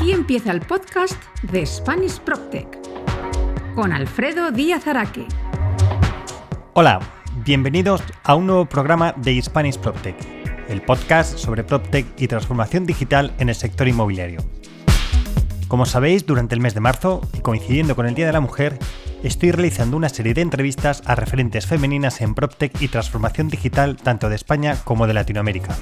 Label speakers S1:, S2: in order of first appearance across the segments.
S1: Aquí empieza el podcast de Spanish PropTech con Alfredo Díaz Araque.
S2: Hola, bienvenidos a un nuevo programa de Spanish PropTech, el podcast sobre PropTech y transformación digital en el sector inmobiliario. Como sabéis, durante el mes de marzo, y coincidiendo con el Día de la Mujer, estoy realizando una serie de entrevistas a referentes femeninas en PropTech y transformación digital tanto de España como de Latinoamérica.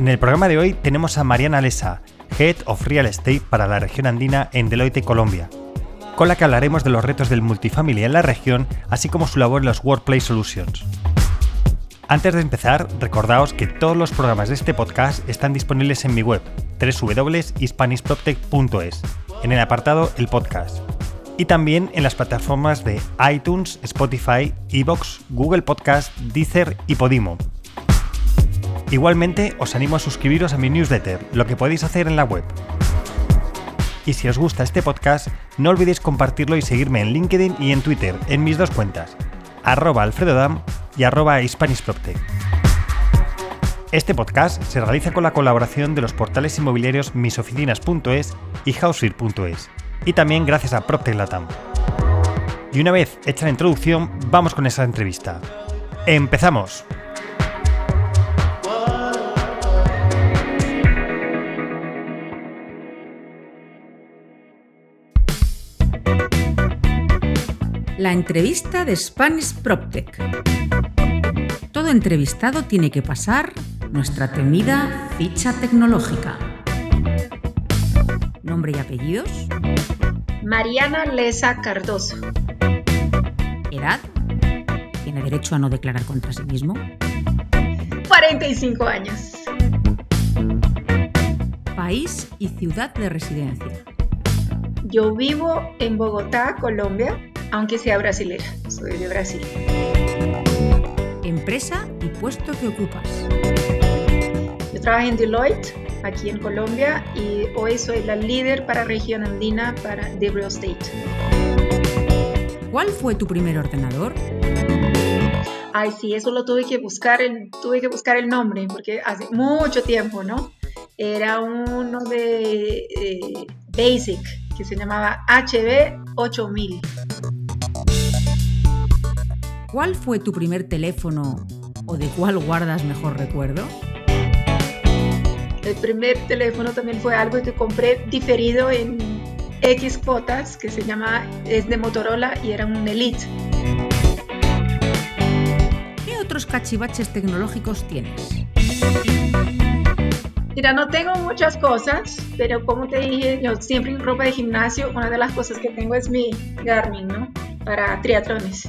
S2: En el programa de hoy tenemos a Mariana Lesa, Head of Real Estate para la región andina en Deloitte, Colombia, con la que hablaremos de los retos del multifamily en la región, así como su labor en los Workplace Solutions. Antes de empezar, recordaos que todos los programas de este podcast están disponibles en mi web, www.hispanishproptech.es, en el apartado El Podcast, y también en las plataformas de iTunes, Spotify, Evox, Google Podcast, Deezer y Podimo. Igualmente, os animo a suscribiros a mi newsletter, lo que podéis hacer en la web. Y si os gusta este podcast, no olvidéis compartirlo y seguirme en LinkedIn y en Twitter, en mis dos cuentas, arroba alfredodam y arroba Este podcast se realiza con la colaboración de los portales inmobiliarios misoficinas.es y Housir.es, y también gracias a PropTech Latam. Y una vez hecha la introducción, vamos con esa entrevista. ¡Empezamos!
S1: La entrevista de Spanish PropTech. Todo entrevistado tiene que pasar nuestra temida ficha tecnológica. Nombre y apellidos.
S3: Mariana Lesa Cardoso.
S1: Edad. Tiene derecho a no declarar contra sí mismo.
S3: 45 años.
S1: País y ciudad de residencia.
S3: Yo vivo en Bogotá, Colombia, aunque sea brasilera, soy de Brasil.
S1: Empresa y puesto que ocupas.
S3: Yo trabajo en Deloitte, aquí en Colombia, y hoy soy la líder para región andina para The Real Estate.
S1: ¿Cuál fue tu primer ordenador?
S3: Ay, sí, eso lo tuve que buscar, el, tuve que buscar el nombre, porque hace mucho tiempo, ¿no? Era uno de eh, Basic, que se llamaba HB 8000.
S1: ¿Cuál fue tu primer teléfono o de cuál guardas mejor recuerdo?
S3: El primer teléfono también fue algo que compré diferido en X cuotas, que se llama, es de Motorola y era un Elite.
S1: ¿Qué otros cachivaches tecnológicos tienes?
S3: Mira, no tengo muchas cosas, pero como te dije, yo siempre en ropa de gimnasio, una de las cosas que tengo es mi Garmin, ¿no? Para triatlones.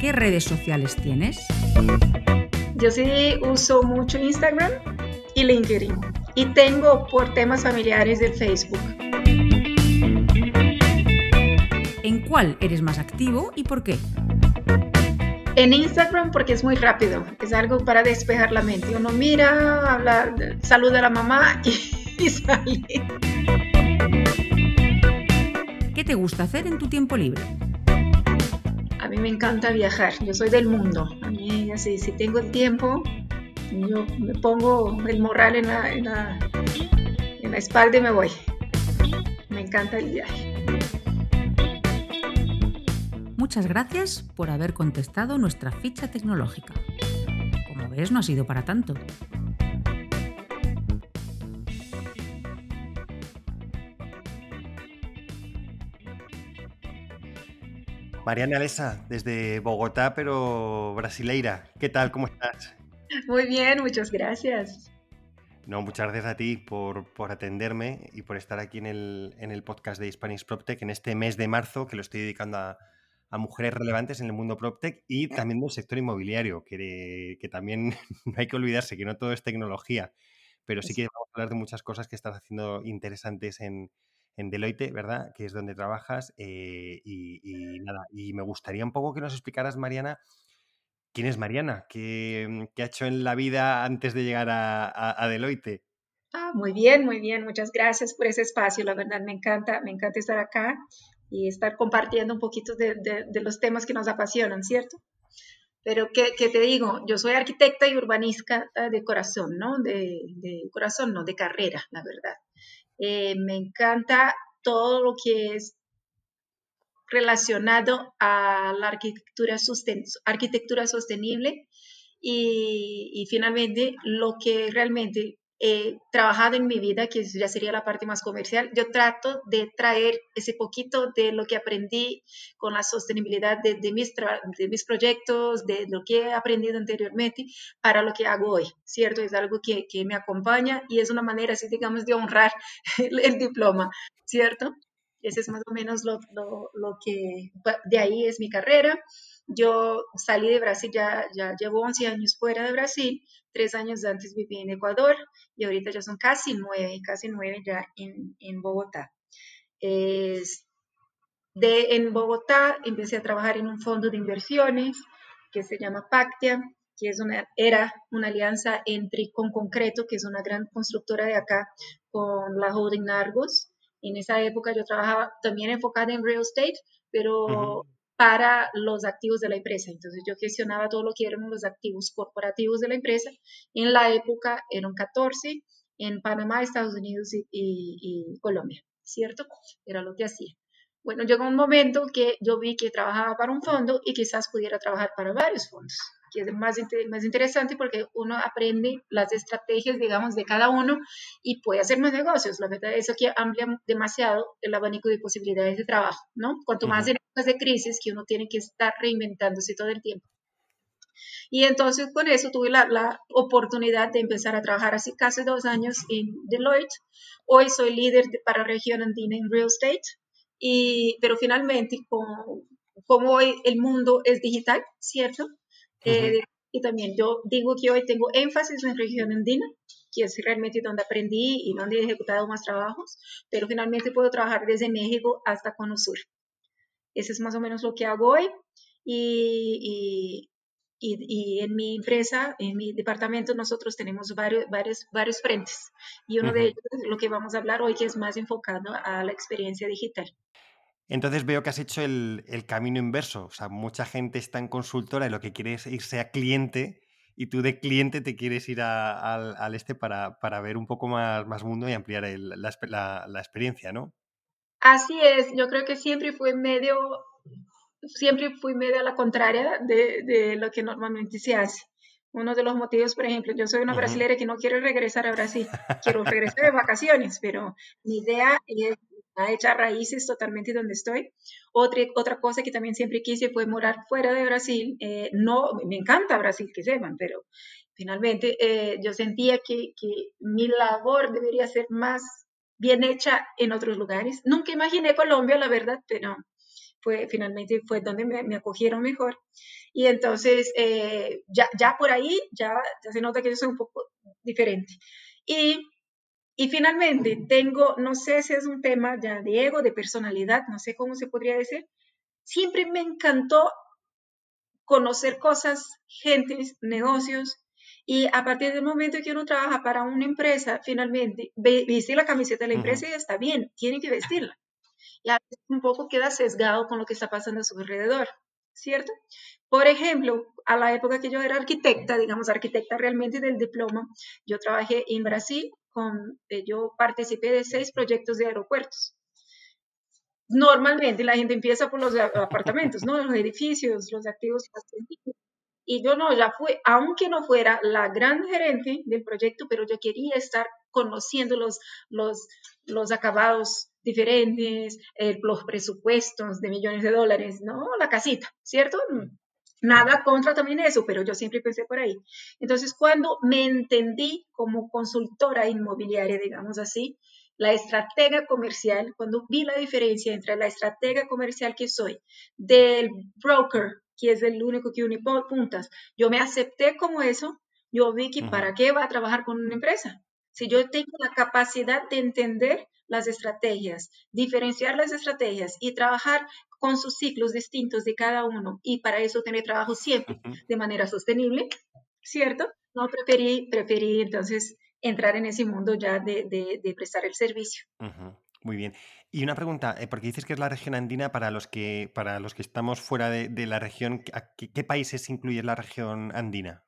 S1: ¿Qué redes sociales tienes?
S3: Yo sí uso mucho Instagram y LinkedIn. Y tengo por temas familiares del Facebook.
S1: ¿En cuál eres más activo y por qué?
S3: En Instagram porque es muy rápido, es algo para despejar la mente. Uno mira, habla, saluda a la mamá y, y sale.
S1: ¿Qué te gusta hacer en tu tiempo libre?
S3: A mí me encanta viajar, yo soy del mundo. A mí, así, si tengo el tiempo, yo me pongo el morral en la, en la, en la espalda y me voy. Me encanta el viaje.
S1: Muchas gracias por haber contestado nuestra ficha tecnológica. Como ves, no ha sido para tanto.
S2: Mariana Alesa, desde Bogotá, pero brasileira. ¿Qué tal? ¿Cómo estás?
S3: Muy bien, muchas gracias.
S2: No, muchas gracias a ti por, atenderme y por estar aquí en el, en el podcast de Spanish PropTech en este mes de marzo que lo estoy dedicando a, mujeres relevantes en el mundo PropTech y también del sector inmobiliario, que, que también no hay que olvidarse que no todo es tecnología, pero sí que vamos a hablar de muchas cosas que estás haciendo interesantes en, en Deloitte, ¿verdad? Que es donde trabajas. Eh, y, nada, y me gustaría un poco que nos explicaras, Mariana, quién es Mariana, qué, mm, ha hecho en la vida antes de llegar a, Deloitte.
S3: Ah, muy bien, muy bien. Muchas gracias por ese espacio. La verdad, me encanta, me encanta estar acá y estar compartiendo un poquito de, de los temas que nos apasionan, ¿cierto? Pero ¿qué, te digo? Yo soy arquitecta y urbanista de corazón, ¿no? De, corazón, no, de carrera, la verdad. Eh, me encanta todo lo que es relacionado a la arquitectura, sostenible y, finalmente lo que realmente he trabajado en mi vida, que ya sería la parte más comercial, yo trato de traer ese poquito de lo que aprendí con la sostenibilidad de, mis, de mis proyectos, de lo que he aprendido anteriormente, para lo que hago hoy, ¿cierto? Es algo que, que me acompaña y es una manera, así digamos, de honrar el diploma, ¿cierto? Ese es más o menos lo, lo, lo, que, de ahí es mi carrera. Yo salí de Brasil, ya, ya llevo 11 años fuera de Brasil, tres años antes viví en Ecuador y ahorita ya son casi nueve, casi nueve ya en, en Bogotá. Es, de, en Bogotá empecé a trabajar en un fondo de inversiones que se llama Pactia, que es una, era una alianza entre con Concreto, que es una gran constructora de acá, con la holding Argos. En esa época yo trabajaba también enfocada en real estate, pero para los activos de la empresa. Entonces yo gestionaba todo lo que eran los activos corporativos de la empresa. En la época eran 14 en Panamá, Estados Unidos y, Colombia, ¿cierto? Era lo que hacía. Bueno, llegó un momento que yo vi que trabajaba para un fondo y quizás pudiera trabajar para varios fondos que es más, más interesante porque uno aprende las estrategias, digamos, de cada uno y puede hacer más negocios. La verdad es que amplia demasiado el abanico de posibilidades de trabajo, ¿no? Cuanto más en épocas de crisis que uno tiene que estar reinventándose todo el tiempo. Y entonces con eso tuve la, la, oportunidad de empezar a trabajar hace casi dos años en Deloitte. Hoy soy líder para región andina en real estate, y, pero finalmente como, como hoy el mundo es digital, ¿cierto? Eh, y también yo digo que hoy tengo énfasis en región andina, que es realmente donde aprendí y donde he ejecutado más trabajos, pero finalmente puedo trabajar desde México hasta Cono Sur. Eso es más o menos lo que hago hoy. Y, y, y, en mi empresa, en mi departamento, nosotros tenemos varios, varios, varios frentes. Y uno de ellos es lo que vamos a hablar hoy, que es más enfocado a la experiencia digital.
S2: Entonces veo que has hecho el, camino inverso. O sea, mucha gente está en consultora y lo que quiere es irse a cliente y tú de cliente te quieres ir al este para, ver un poco más, más mundo y ampliar la, experiencia, ¿no?
S3: Así es, yo creo que siempre fue medio, siempre fui medio a la contraria de, lo que normalmente se hace. Uno de los motivos, por ejemplo, yo soy una brasileña que no quiero regresar a Brasil, quiero regresar de vacaciones, pero mi idea es a echar raíces totalmente donde estoy. Otra, otra cosa que también siempre quise fue morar fuera de Brasil. Eh, no, me encanta Brasil, que sepan, pero finalmente eh, yo sentía que, que, mi labor debería ser más bien hecha en otros lugares. Nunca imaginé Colombia, la verdad, pero fue, finalmente fue donde me, me acogieron mejor. Y entonces, eh, ya, ya por ahí, ya, ya se nota que yo soy un poco diferente. Y y finalmente, tengo, no sé si es un tema ya de ego, de personalidad, no sé cómo se podría decir, siempre me encantó conocer cosas, gentes, negocios, y a partir del momento que uno trabaja para una empresa, finalmente, vestir la camiseta de la empresa y está bien, tiene que vestirla. Y a veces un poco queda sesgado con lo que está pasando a su alrededor, ¿cierto? Por ejemplo, a la época que yo era arquitecta, digamos arquitecta realmente del diploma, yo trabajé en Brasil con, eh, yo participé de seis proyectos de aeropuertos. Normalmente la gente empieza por los apartamentos, ¿no? Los edificios, los activos. Y yo no, ya fue, aunque no fuera la gran gerente del proyecto, pero yo quería estar conociendo los, los, los acabados diferentes, los presupuestos de millones de dólares, ¿no? La casita, ¿cierto? Nada contra también eso, pero yo siempre pensé por ahí. Entonces, cuando me entendí como consultora inmobiliaria, digamos así, la estratega comercial, cuando vi la diferencia entre la estratega comercial que soy del broker, que es el único que une puntas, yo me acepté como eso, yo vi que para qué va a trabajar con una empresa. Si yo tengo la capacidad de entender las estrategias, diferenciar las estrategias y trabajar con sus ciclos distintos de cada uno y para eso tener trabajo siempre de manera sostenible, ¿cierto? No preferí, preferí entonces entrar en ese mundo ya de, de, prestar el servicio.
S2: Muy bien. Y una pregunta, eh, porque dices que es la región andina para los que, para los que estamos fuera de, la región, ¿qué, países incluye la región andina?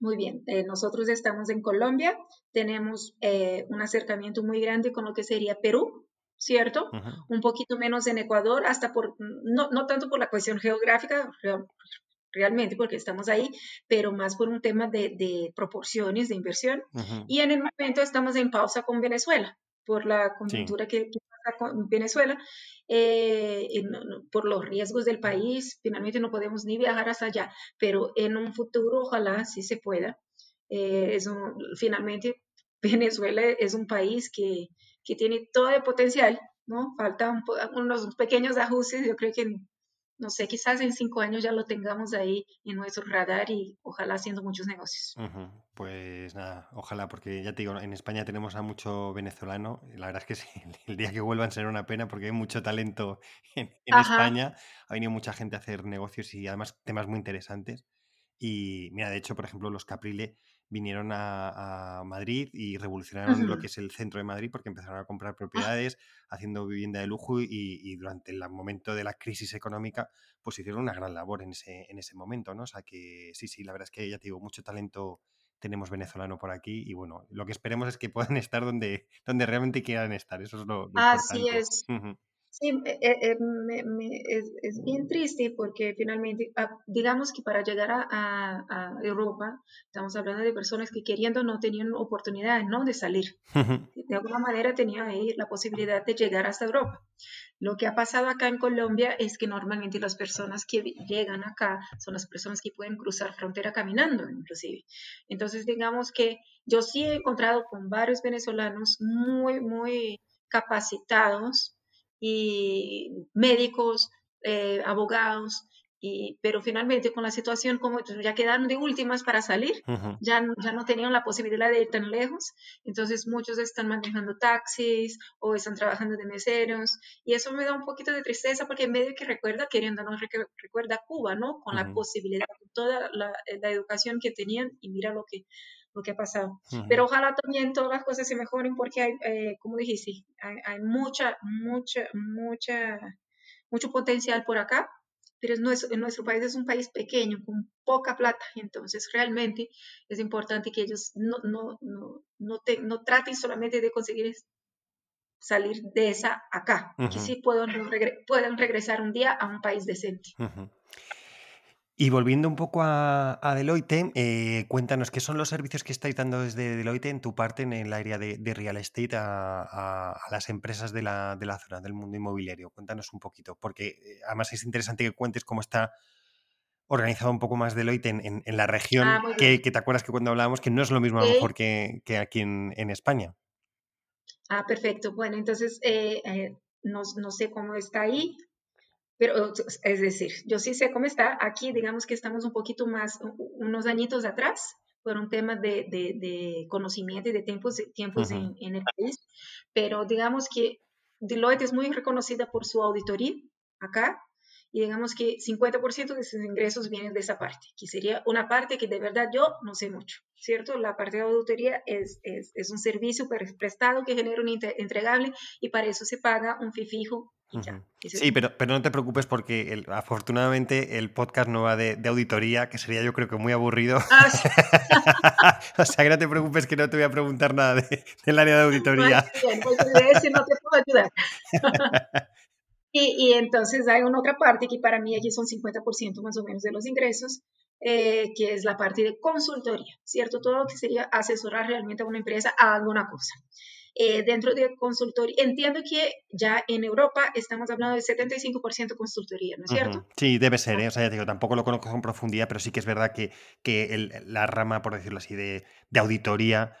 S3: Muy bien, eh, nosotros estamos en Colombia, tenemos eh, un acercamiento muy grande con lo que sería Perú, ¿cierto? Un poquito menos en Ecuador, hasta por, no, no tanto por la cuestión geográfica, realmente porque estamos ahí, pero más por un tema de, proporciones de inversión. Y en el momento estamos en pausa con Venezuela por la coyuntura que, pasa con Venezuela, eh, por los riesgos del país, finalmente no podemos ni viajar hasta allá, pero en un futuro ojalá sí se pueda. Eh, es finalmente Venezuela es un país que, que tiene todo el potencial, ¿no? Faltan unos pequeños ajustes, yo creo que no sé, quizás en cinco años ya lo tengamos ahí en nuestro radar y ojalá haciendo muchos negocios.
S2: Pues nada, ojalá, porque ya te digo, en España tenemos a mucho venezolano. Y la verdad es que sí, el día que vuelvan será una pena porque hay mucho talento en, España. Ha venido mucha gente a hacer negocios y además temas muy interesantes. Y mira, de hecho, por ejemplo, los Caprile vinieron a, Madrid y revolucionaron lo que es el centro de Madrid porque empezaron a comprar ah. propiedades, haciendo vivienda de lujo y, durante el momento de la crisis económica, pues hicieron una gran labor en ese, en ese momento, ¿no? O sea que sí, sí, la verdad es que ya te digo, mucho talento tenemos venezolano por aquí y bueno, lo que esperemos es que puedan estar donde, donde realmente quieran estar, eso es lo,
S3: Así es. Sí, eh, eh, me, es, bien triste porque finalmente, ah, digamos que para llegar a, Europa, estamos hablando de personas que queriendo no tenían oportunidad ¿no? de salir. De alguna manera tenían ahí la posibilidad de llegar hasta Europa. Lo que ha pasado acá en Colombia es que normalmente las personas que llegan acá son las personas que pueden cruzar frontera caminando, inclusive. Entonces, digamos que yo sí he encontrado con varios venezolanos muy, muy capacitados y médicos, eh, abogados, y, pero finalmente con la situación como ya quedaron de últimas para salir, ya, ya no tenían la posibilidad de ir tan lejos, entonces muchos están manejando taxis o están trabajando de meseros y eso me da un poquito de tristeza porque en medio que recuerda, queriendo no recuerda Cuba, ¿no? Con la posibilidad, toda la, la, educación que tenían y mira lo que lo que ha pasado. Pero ojalá también todas las cosas se mejoren porque hay, eh, como dijiste, hay, hay, mucha, mucha, mucha, mucho potencial por acá, pero es nuestro, nuestro país es un país pequeño, con poca plata, entonces realmente es importante que ellos no, no, no, no, te, no traten solamente de conseguir salir de esa acá, que sí puedan, puedan regresar un día a un país decente.
S2: Y volviendo un poco a, Deloitte, eh, cuéntanos qué son los servicios que estáis dando desde Deloitte en tu parte en el área de, real estate a, las empresas de la, zona, del mundo inmobiliario. Cuéntanos un poquito, porque eh, además es interesante que cuentes cómo está organizado un poco más Deloitte en, en, la región, ah, que, te acuerdas que cuando hablábamos que no es lo mismo a lo mejor que, aquí en, España.
S3: Ah, perfecto. Bueno, entonces eh, no, no, sé cómo está ahí. Pero, es decir, yo sí sé cómo está. Aquí, digamos que estamos un poquito más, unos añitos atrás, por un tema de, de, conocimiento y de tiempos, tiempos en, en, el país. Pero digamos que Deloitte es muy reconocida por su auditoría acá y digamos que 50% de sus ingresos vienen de esa parte, que sería una parte que de verdad yo no sé mucho, ¿cierto? La parte de auditoría es, es, es un servicio prestado que genera un entregable y para eso se paga un fee fijo.
S2: Sí, pero, pero no te preocupes porque el, afortunadamente el podcast no va de, de, auditoría, que sería yo creo que muy aburrido. Ah, o sea que no te preocupes que no te voy a preguntar nada de, del área de auditoría.
S3: Muy pues no te puedo ayudar. Y, entonces hay una otra parte que para mí aquí son 50% más o menos de los ingresos, eh, que es la parte de consultoría, ¿cierto? Todo lo que sería asesorar realmente a una empresa a alguna cosa. Eh, dentro de consultoría, entiendo que ya en Europa estamos hablando de 75% consultoría, ¿no es cierto?
S2: Sí, debe ser, ¿eh? o sea, ya digo, tampoco lo conozco con profundidad, pero sí que es verdad que, que la rama, por decirlo así, de, de auditoría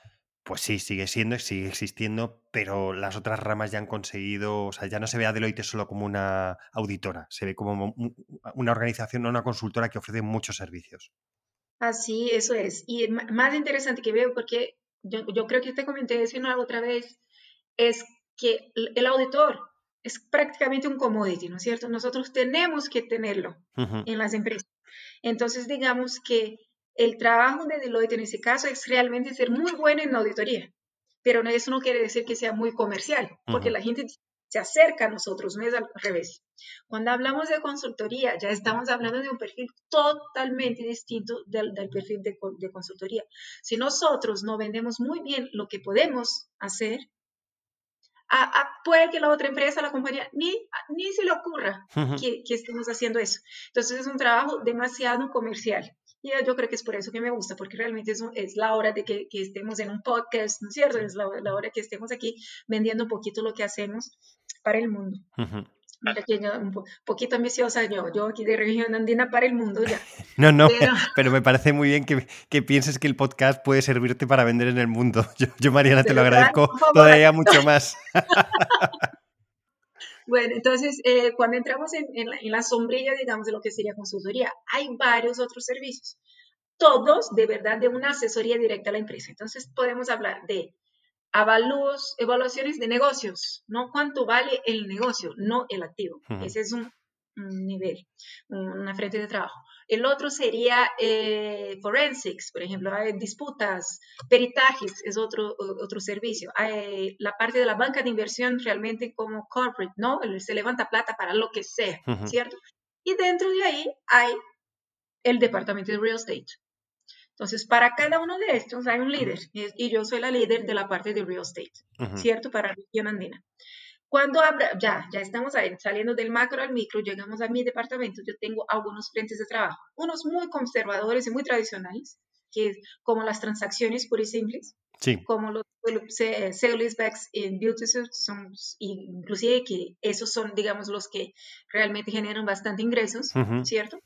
S2: pues sí, sigue siendo, sigue existiendo, pero las otras ramas ya han conseguido, o sea, ya no se ve a Deloitte solo como una auditora, se ve como una organización, una consultora que ofrece muchos servicios.
S3: Así, eso es. Y más interesante que veo, porque yo, creo que te comenté eso una otra vez, es que el auditor es prácticamente un commodity, ¿no es cierto? Nosotros tenemos que tenerlo en las empresas. Entonces, digamos que el trabajo de Deloitte en ese caso es realmente ser muy bueno en auditoría, pero eso no quiere decir que sea muy comercial, porque la gente se acerca a nosotros, no es al revés. Cuando hablamos de consultoría, ya estamos hablando de un perfil totalmente distinto del, perfil de, de, consultoría. Si nosotros no vendemos muy bien lo que podemos hacer, puede que la otra empresa, la compañía, ni, ni se le ocurra que, que, estemos haciendo eso. Entonces es un trabajo demasiado comercial. Y yo creo que es por eso que me gusta, porque realmente es, es la hora de que, que, estemos en un podcast, ¿no es cierto? Es la, la, hora que estemos aquí vendiendo un poquito lo que hacemos para el mundo. un poquito ambiciosa yo, yo aquí de región andina para el mundo ya.
S2: No, no, pero, me parece muy bien que, que, pienses que el podcast puede servirte para vender en el mundo. Yo, yo Mariana, te lo agradezco todavía mucho más.
S3: Bueno, entonces, eh, cuando entramos en, en, la, en, la, sombrilla, digamos, de lo que sería consultoría, hay varios otros servicios, todos de verdad de una asesoría directa a la empresa. Entonces, podemos hablar de avalúos, evaluaciones de negocios, ¿no? ¿Cuánto vale el negocio, no el activo? Ese es un, nivel, una frente de trabajo. El otro sería eh, forensics, por ejemplo, hay disputas, peritajes es otro, otro servicio. Hay la parte de la banca de inversión realmente como corporate, ¿no? Se levanta plata para lo que sea, ¿cierto? Y dentro de ahí hay el departamento de real estate. Entonces, para cada uno de estos hay un líder y yo soy la líder de la parte de real estate, ¿cierto? Para la región andina. Cuando abra, ya, ya estamos ahí, saliendo del macro al micro, llegamos a mi departamento, yo tengo algunos frentes de trabajo, unos muy conservadores y muy tradicionales, que es como las transacciones puras y simples, sí. como los sales backs en beauty son, inclusive que esos son, digamos, los que realmente generan bastante ingresos, ¿cierto?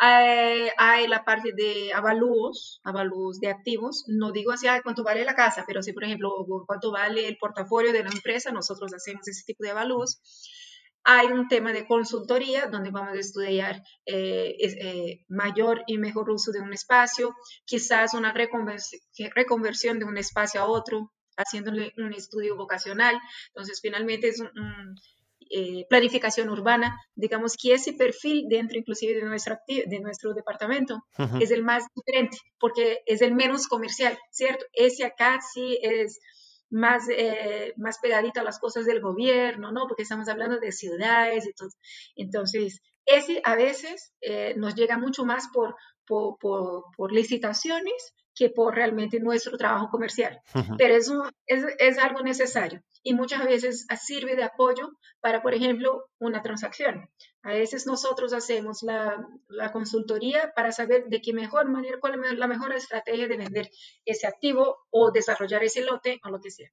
S3: Hay, la parte de avalúos, avalúos de activos. No digo así, cuánto vale la casa, pero sí, por ejemplo, cuánto vale el portafolio de la empresa, nosotros hacemos ese tipo de avalúos. Hay un tema de consultoría donde vamos a estudiar eh, eh, mayor y mejor uso de un espacio, quizás una reconversión de un espacio a otro, haciéndole un estudio vocacional. Entonces, finalmente es un eh, planificación urbana, digamos que ese perfil dentro inclusive de nuestro, de nuestro departamento es el más diferente porque es el menos comercial, ¿cierto? Ese acá sí es más, eh, más pegadito a las cosas del gobierno, ¿no? Porque estamos hablando de ciudades y todo. Entonces, ese a veces eh, nos llega mucho más por, por, por, por licitaciones que por realmente nuestro trabajo comercial. Pero eso es, es, algo necesario y muchas veces sirve de apoyo para, por ejemplo, una transacción. A veces nosotros hacemos la, la consultoría para saber de qué mejor manera, cuál es la mejor estrategia de vender ese activo o desarrollar ese lote o lo que sea.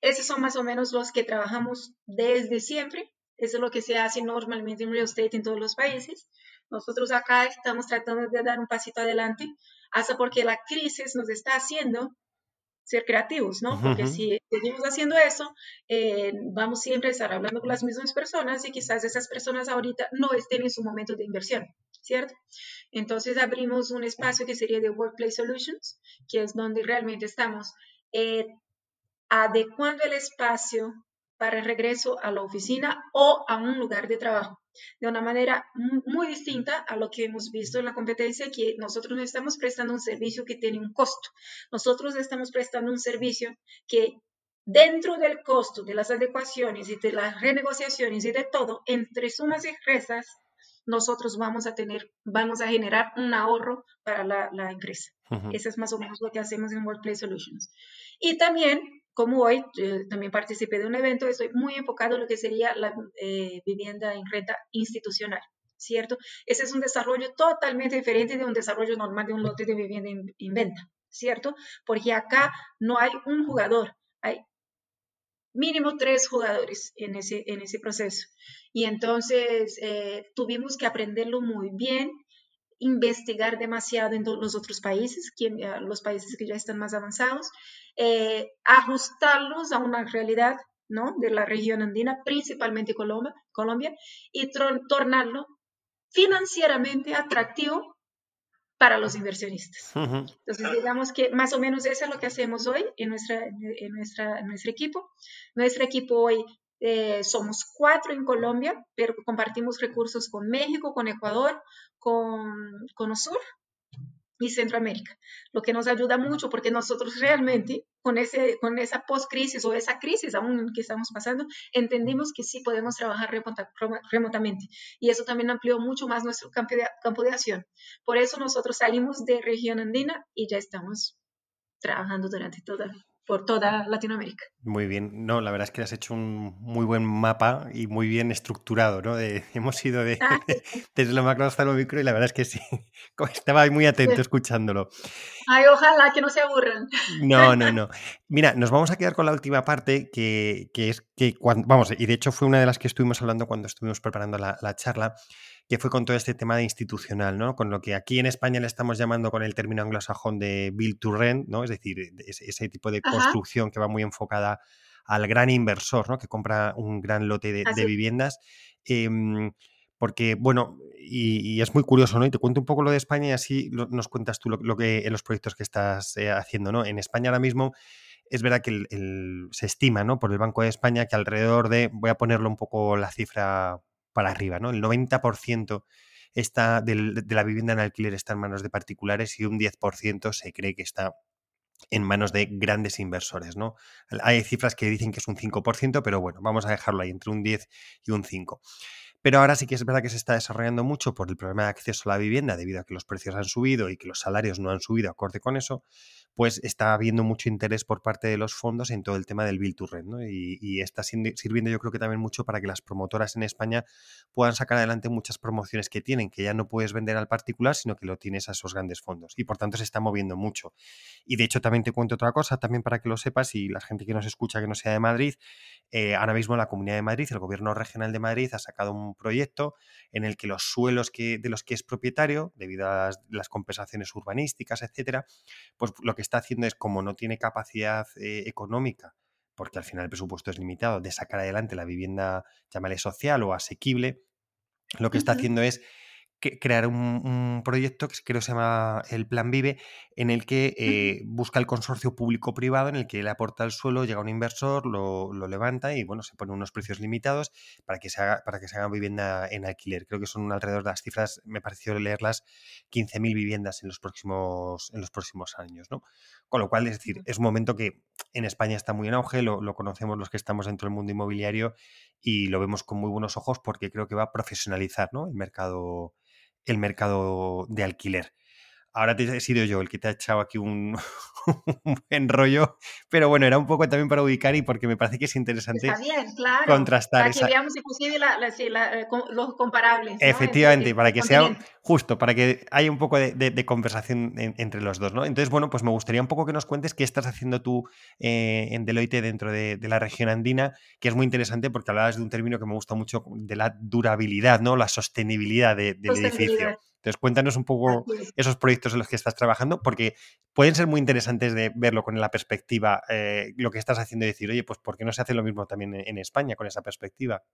S3: Esos son más o menos los que trabajamos desde siempre. Eso es lo que se hace normalmente en real estate en todos los países. Nosotros acá estamos tratando de dar un pasito adelante hasta porque la crisis nos está haciendo ser creativos, ¿no? Porque si seguimos haciendo eso, eh, vamos siempre a estar hablando con las mismas personas y quizás esas personas ahorita no estén en su momento de inversión, ¿cierto? Entonces abrimos un espacio que sería de Workplace Solutions, que es donde realmente estamos eh, adecuando el espacio para el regreso a la oficina o a un lugar de trabajo de una manera muy distinta a lo que hemos visto en la competencia, que nosotros no estamos prestando un servicio que tiene un costo. Nosotros estamos prestando un servicio que dentro del costo de las adecuaciones y de las renegociaciones y de todo, entre sumas y restas, nosotros vamos a tener, vamos a generar un ahorro para la, la empresa. Eso es más o menos lo que hacemos en Workplace Solutions. Y también como hoy también participé de un evento, estoy muy enfocado en lo que sería la eh, vivienda en renta institucional, ¿cierto? Ese es un desarrollo totalmente diferente de un desarrollo normal de un lote de vivienda en, venta, ¿cierto? Porque acá no hay un jugador, hay mínimo tres jugadores en ese, en ese proceso. Y entonces eh, tuvimos que aprenderlo muy bien, investigar demasiado en los otros países, los países que ya están más avanzados, eh, ajustarlos a una realidad ¿no? de la región andina, principalmente Colombia, Colombia y tornarlo financieramente atractivo para los inversionistas. Entonces, digamos que más o menos eso es lo que hacemos hoy en, nuestra, en, nuestra, nuestro equipo. Nuestro equipo hoy eh, somos cuatro en Colombia, pero compartimos recursos con México, con Ecuador, con, con Osur, y Centroamérica, lo que nos ayuda mucho porque nosotros realmente con, ese, con esa post-crisis o esa crisis aún que estamos pasando, entendimos que sí podemos trabajar remotamente y eso también amplió mucho más nuestro campo de, campo de acción. Por eso nosotros salimos de región andina y ya estamos trabajando durante toda por toda Latinoamérica.
S2: Muy bien, no, la verdad es que has hecho un muy buen mapa y muy bien estructurado, ¿no? hemos ido de, ah, desde lo macro hasta lo micro y la verdad es que sí, estaba muy atento escuchándolo.
S3: Ay, ojalá que no se aburran.
S2: No, no, no. Mira, nos vamos a quedar con la última parte que, es que, cuando, vamos, y de hecho fue una de las que estuvimos hablando cuando estuvimos preparando la, la charla, que fue con todo este tema de institucional, ¿no? Con lo que aquí en España le estamos llamando con el término anglosajón de build to rent, ¿no? Es decir, ese, tipo de construcción que va muy enfocada al gran inversor, ¿no? Que compra un gran lote de, viviendas. Em, porque, bueno, y, es muy curioso, ¿no? Y te cuento un poco lo de España y así nos cuentas tú lo, que en los proyectos que estás eh, haciendo, ¿no? En España ahora mismo es verdad que se estima, ¿no? Por el Banco de España que alrededor de, voy a ponerlo un poco la cifra para arriba, ¿no? El 90% está de la vivienda en alquiler está en manos de particulares y un 10% se cree que está en manos de grandes inversores, ¿no? Hay cifras que dicen que es un 5%, pero bueno, vamos a dejarlo ahí entre un 10 y un 5. Pero ahora sí que es verdad que se está desarrollando mucho por el problema de acceso a la vivienda debido a que los precios han subido y que los salarios no han subido acorde con eso, pues está habiendo mucho interés por parte de los fondos en todo el tema del Bill to Rent, ¿no? y, está sirviendo yo creo que también mucho para que las promotoras en España puedan sacar adelante muchas promociones que tienen, que ya no puedes vender al particular, sino que lo tienes a esos grandes fondos. Y por tanto se está moviendo mucho. Y de hecho también te cuento otra cosa, también para que lo sepas y la gente que nos escucha que no sea de Madrid, eh, ahora mismo la Comunidad de Madrid, el Gobierno Regional de Madrid ha sacado un proyecto en el que los suelos que, de los que es propietario, debido a las, compensaciones urbanísticas, etcétera, pues lo que está haciendo es, como no tiene capacidad eh, económica, porque al final el presupuesto es limitado, de sacar adelante la vivienda, llámale social o asequible, lo que está haciendo es crear un, proyecto que creo se llama el Plan Vive, en el que eh, busca el consorcio público-privado, en el que le aporta el suelo, llega un inversor, lo, levanta y bueno, se pone unos precios limitados para que se haga, para que se haga vivienda en alquiler. Creo que son alrededor de las cifras, me pareció leerlas, 15.000 viviendas en los próximos, en los próximos años, ¿no? Con lo cual, es decir, es un momento que en España está muy en auge, lo, lo conocemos los que estamos dentro del mundo inmobiliario y lo vemos con muy buenos ojos porque creo que va a profesionalizar ¿no? el mercado el mercado de alquiler. Ahora te he sido yo el que te ha echado aquí un, buen rollo, pero bueno, era un poco también para ubicar y porque me parece que es interesante contrastar.
S3: Para que veamos inclusive eh, los comparables.
S2: Efectivamente, para que sea justo, para que haya un poco de, conversación entre los dos, ¿no? Entonces, bueno, pues me gustaría un poco que nos cuentes qué estás haciendo tú eh, en Deloitte dentro de, la región andina, que es muy interesante porque hablabas de un término que me gusta mucho, de la durabilidad, ¿no? La sostenibilidad del edificio. Entonces, cuéntanos un poco esos proyectos en los que estás trabajando, porque pueden ser muy interesantes de verlo con la perspectiva, eh, lo que estás haciendo y decir, oye, pues ¿por qué no se hace lo mismo también en España con esa perspectiva?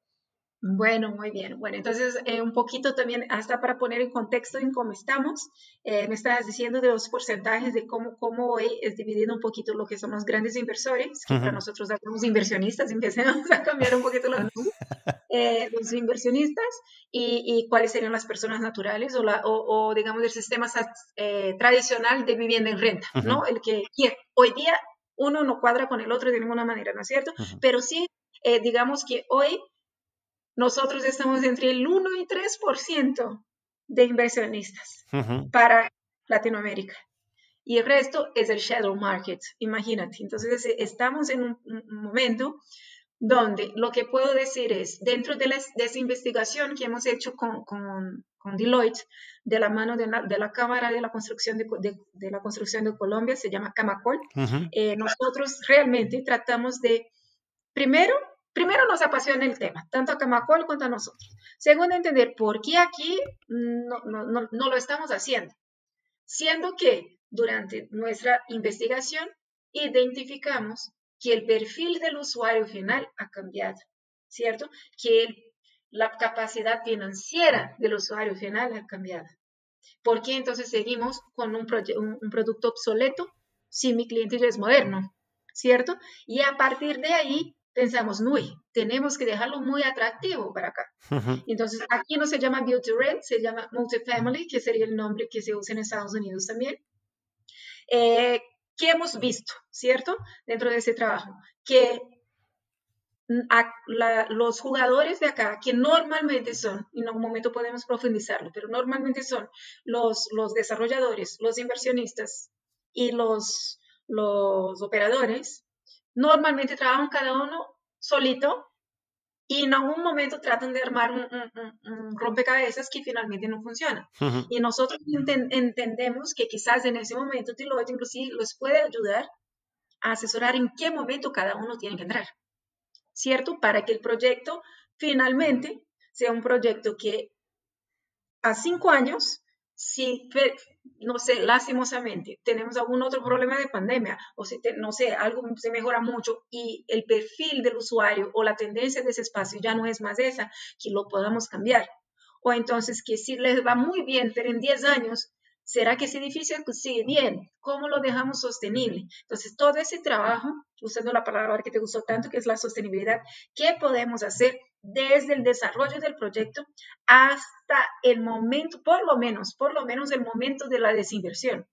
S3: Bueno, muy bien. Bueno, entonces eh, un poquito también, hasta para poner en contexto en cómo estamos, eh, me estabas diciendo de los porcentajes de cómo, cómo hoy es dividido un poquito lo que son los grandes inversores, que para nosotros somos inversionistas, empecemos a cambiar un poquito los, eh, los inversionistas y, y, cuáles serían las personas naturales o, la, o, digamos el sistema tradicional de vivienda en renta, ¿no? El que hoy día uno no cuadra con el otro de ninguna manera, ¿no es cierto? Pero sí, digamos que hoy nosotros estamos entre el 1 y 3% de inversionistas para Latinoamérica. Y el resto es el shadow market, imagínate. Entonces estamos en un, momento donde lo que puedo decir es, dentro de, esa investigación que hemos hecho con, con, Deloitte, de la mano de, la Cámara de la Construcción de, la Construcción de Colombia, se llama Camacol, eh, nosotros realmente tratamos de, primero, Primero nos apasiona el tema, tanto a Camacol cuanto a nosotros. Segundo, entender por qué aquí no, lo estamos haciendo. Siendo que durante nuestra investigación identificamos que el perfil del usuario final ha cambiado, ¿cierto? Que la capacidad financiera del usuario final ha cambiado. ¿Por qué entonces seguimos con un, un producto obsoleto si mi cliente ya es moderno? ¿Cierto? Y a partir de ahí pensamos, uy, tenemos que dejarlo muy atractivo para acá. Entonces, aquí no se llama Beauty Rent, se llama Multifamily, que sería el nombre que se usa en Estados Unidos también. Eh, ¿Qué hemos visto, cierto? Dentro de ese trabajo, que los jugadores de acá, que normalmente son, en algún momento podemos profundizarlo, pero normalmente son los, los desarrolladores, los inversionistas y los, los operadores, normalmente trabajan cada uno solito y en algún momento tratan de armar un, rompecabezas que finalmente no funciona. Y nosotros entendemos que quizás en ese momento Deloitte inclusive los puede ayudar a asesorar en qué momento cada uno tiene que entrar, ¿cierto? Para que el proyecto finalmente sea un proyecto que a cinco años si, no sé, lastimosamente tenemos algún otro problema de pandemia o si, no sé, algo se mejora mucho y el perfil del usuario o la tendencia de ese espacio ya no es más esa, que lo podamos cambiar. O entonces que si les va muy bien, pero en 10 años, ¿será que ese edificio sigue bien? ¿Cómo lo dejamos sostenible? Entonces, todo ese trabajo, usando la palabra que te gustó tanto, que es la sostenibilidad, ¿qué podemos hacer desde el desarrollo del proyecto hasta el momento, por lo menos, por lo menos el momento de la desinversión,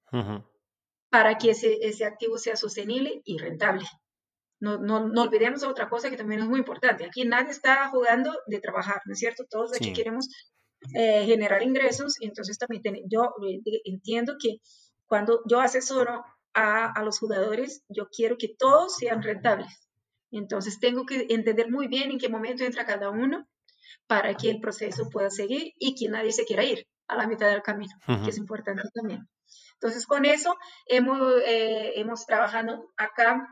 S3: para que ese, ese, activo sea sostenible y rentable. No, no, no, olvidemos otra cosa que también es muy importante. Aquí nadie está jugando de trabajar, ¿no es cierto? Todos aquí queremos eh, generar ingresos y entonces también yo eh, entiendo que cuando yo asesoro a, a los jugadores, yo quiero que todos sean rentables entonces tengo que entender muy bien en qué momento entra cada uno para que el proceso pueda seguir y que nadie se quiera ir a la mitad del camino, que es importante también. Entonces con eso hemos, eh, hemos trabajado acá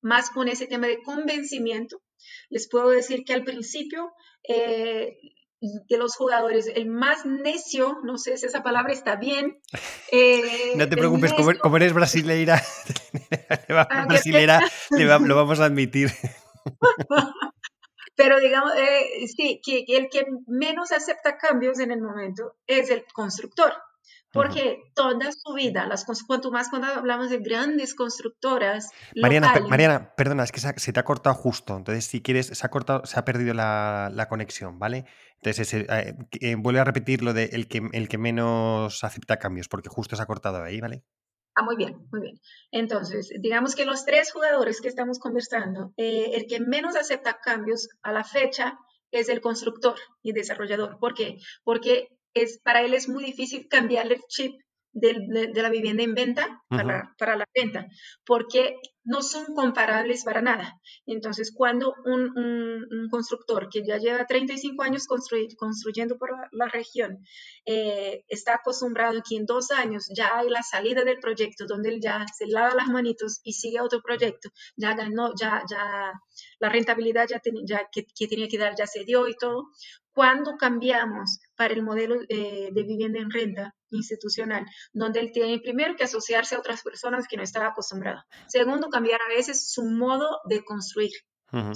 S3: más con ese tema de convencimiento. Les puedo decir que al principio eh, de los jugadores, el más necio, no sé si esa palabra está bien.
S2: Eh, no te preocupes, como, eres brasileira, ah, brasilera, lo vamos a admitir.
S3: Pero digamos, eh, sí, que el que menos acepta cambios en el momento es el constructor. Porque toda su vida, las, cuanto más cuando hablamos de grandes constructoras.
S2: Mariana, Mariana, perdona, es que se, te ha cortado justo. Entonces, si quieres, se ha cortado, se ha perdido la, la conexión, ¿vale? Entonces, eh, eh, vuelve a repetir lo de el que, el que menos acepta cambios, porque justo se ha cortado ahí, ¿vale?
S3: Ah, muy bien, muy bien. Entonces, digamos que los tres jugadores que estamos conversando, eh, el que menos acepta cambios a la fecha es el constructor y desarrollador. ¿Por qué? Porque es, para él es muy difícil cambiarle el chip de, la vivienda en venta para, para, la venta, porque no son comparables para nada. Entonces, cuando un, un, constructor que ya lleva 35 años construyendo por la, región eh, está acostumbrado que en dos años ya hay la salida del proyecto, donde él ya se lava las manitos y sigue otro proyecto, ya ganó, ya, ya la rentabilidad ya, ya que, que tenía que dar ya se dio y todo, cuando cambiamos para el modelo eh, de vivienda en renta institucional, donde él tiene primero que asociarse a otras personas que no estaba acostumbrado. Segundo, cambiar a veces su modo de construir,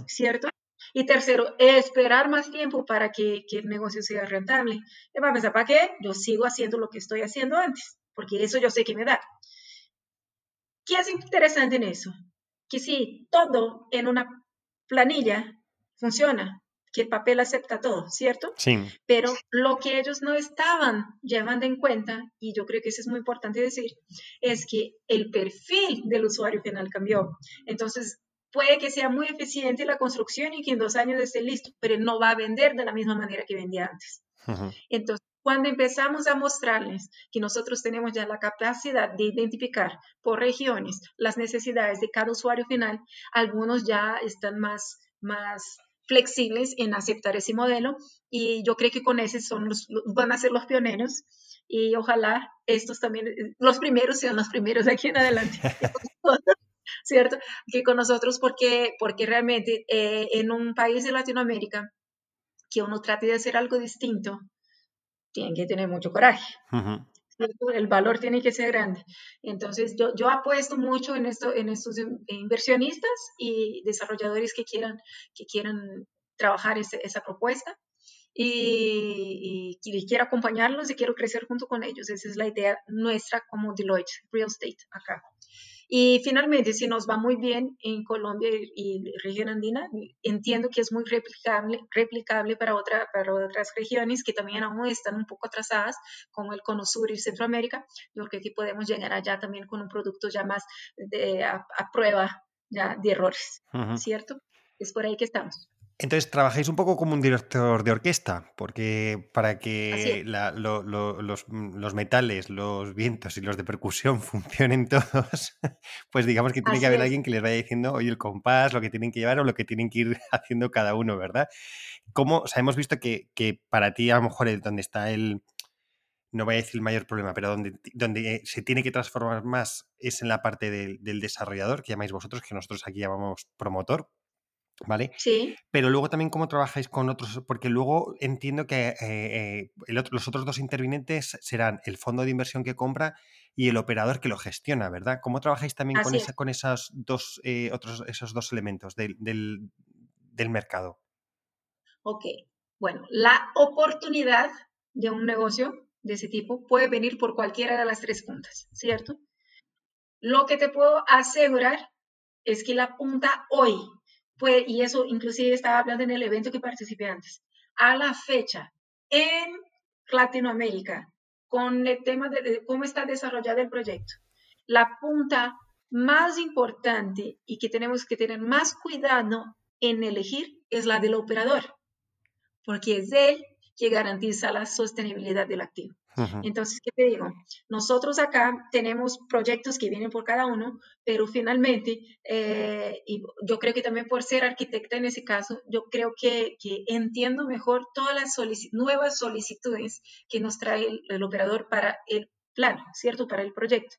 S3: ¿cierto? Y tercero, esperar más tiempo para que, que el negocio sea rentable. Y va a pensar, ¿para qué? Yo sigo haciendo lo que estoy haciendo antes, porque eso yo sé que me da. ¿Qué es interesante en eso? Que si todo en una planilla funciona, que el papel acepta todo, ¿cierto?
S2: Sí.
S3: Pero lo que ellos no estaban llevando en cuenta, y yo creo que eso es muy importante decir, es que el perfil del usuario final cambió. Entonces, puede que sea muy eficiente la construcción y que en dos años esté listo, pero no va a vender de la misma manera que vendía antes. Entonces, cuando empezamos a mostrarles que nosotros tenemos ya la capacidad de identificar por regiones las necesidades de cada usuario final, algunos ya están más, más flexibles en aceptar ese modelo y yo creo que con ese son los, van a ser los pioneros y ojalá estos también, los primeros sean los primeros de aquí en adelante. ¿Cierto? Que con nosotros porque, porque realmente eh, en un país de Latinoamérica que uno trate de hacer algo distinto, tiene que tener mucho coraje el valor tiene que ser grande. Entonces, yo, apuesto mucho en, esto, en estos inversionistas y desarrolladores que quieran, que quieran trabajar esa propuesta y, y, quiero acompañarlos y quiero crecer junto con ellos. Esa es la idea nuestra como Deloitte Real Estate acá. Y finalmente, si nos va muy bien en Colombia y región andina, entiendo que es muy replicable, replicable para, otra, para otras regiones que también aún están un poco atrasadas, como el Cono Sur y Centroamérica. Yo creo que podemos llegar allá también con un producto ya más de, a, prueba ya de errores, ¿cierto? Es por ahí que estamos.
S2: Entonces, trabajáis un poco como un director de orquesta, porque para que los, metales, los vientos y los de percusión funcionen todos, pues digamos que tiene que haber alguien que les vaya diciendo, oye, el compás, lo que tienen que llevar o lo que tienen que ir haciendo cada uno, ¿verdad? ¿Cómo, o sea, hemos visto que, para ti a lo mejor es donde está el, no voy a decir el mayor problema, pero donde, donde se tiene que transformar más es en la parte del, del desarrollador, que llamáis vosotros, que nosotros aquí llamamos promotor, ¿Vale?
S3: Sí.
S2: Pero luego también cómo trabajáis con otros, porque luego entiendo que eh, eh, los otros dos intervinientes serán el fondo de inversión que compra y el operador que lo gestiona, ¿verdad? ¿Cómo trabajáis también con, esa, con esos dos, eh, otros, esos dos elementos del, del mercado?
S3: Ok, bueno, la oportunidad de un negocio de ese tipo puede venir por cualquiera de las tres puntas, ¿cierto? Lo que te puedo asegurar es que la punta hoy y eso inclusive estaba hablando en el evento que participé antes, a la fecha en Latinoamérica, con el tema de, cómo está desarrollado el proyecto, la punta más importante y que tenemos que tener más cuidado en elegir es la del operador, porque es él que garantiza la sostenibilidad del activo. Entonces, ¿qué te digo? Nosotros acá tenemos proyectos que vienen por cada uno, pero finalmente, eh, y yo creo que también por ser arquitecta en ese caso, yo creo que, entiendo mejor todas las nuevas solicitudes que nos trae el, operador para el plan, ¿cierto? Para el proyecto.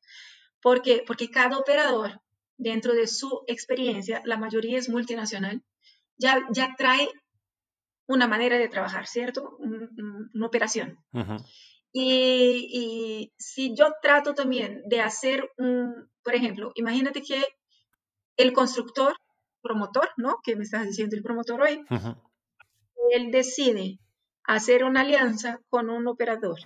S3: Porque, porque cada operador, dentro de su experiencia, la mayoría es multinacional, ya, ya trae una manera de trabajar, ¿cierto? una operación. Y, si yo trato también de hacer un, por ejemplo, imagínate que el constructor, promotor, ¿no? Que me estás diciendo el promotor hoy, él decide hacer una alianza con un operador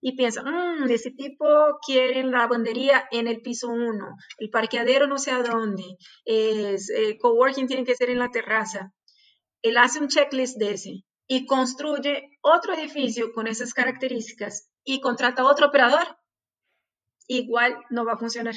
S3: y piensa, mmm, ese tipo quiere la lavandería en el piso 1, el parqueadero no sé a dónde, es, el coworking tiene que ser en la terraza. Él hace un checklist de ese y construye otro edificio con esas características y contrata a otro operador, igual no va a funcionar.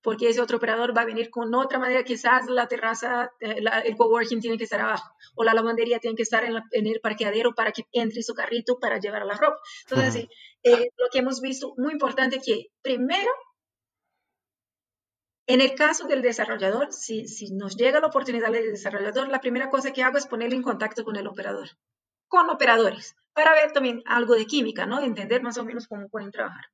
S3: Porque ese otro operador va a venir con otra manera, quizás la terraza, eh, el coworking tiene que estar abajo, o la lavandería tiene que estar en, el parqueadero para que entre su carrito para llevar la ropa. Entonces, eh, lo que hemos visto, muy importante que primero en el caso del desarrollador, si, nos llega la oportunidad del desarrollador, la primera cosa que hago es ponerle en contacto con el operador, con operadores, para ver también algo de química, ¿no? Entender más o menos cómo pueden trabajar.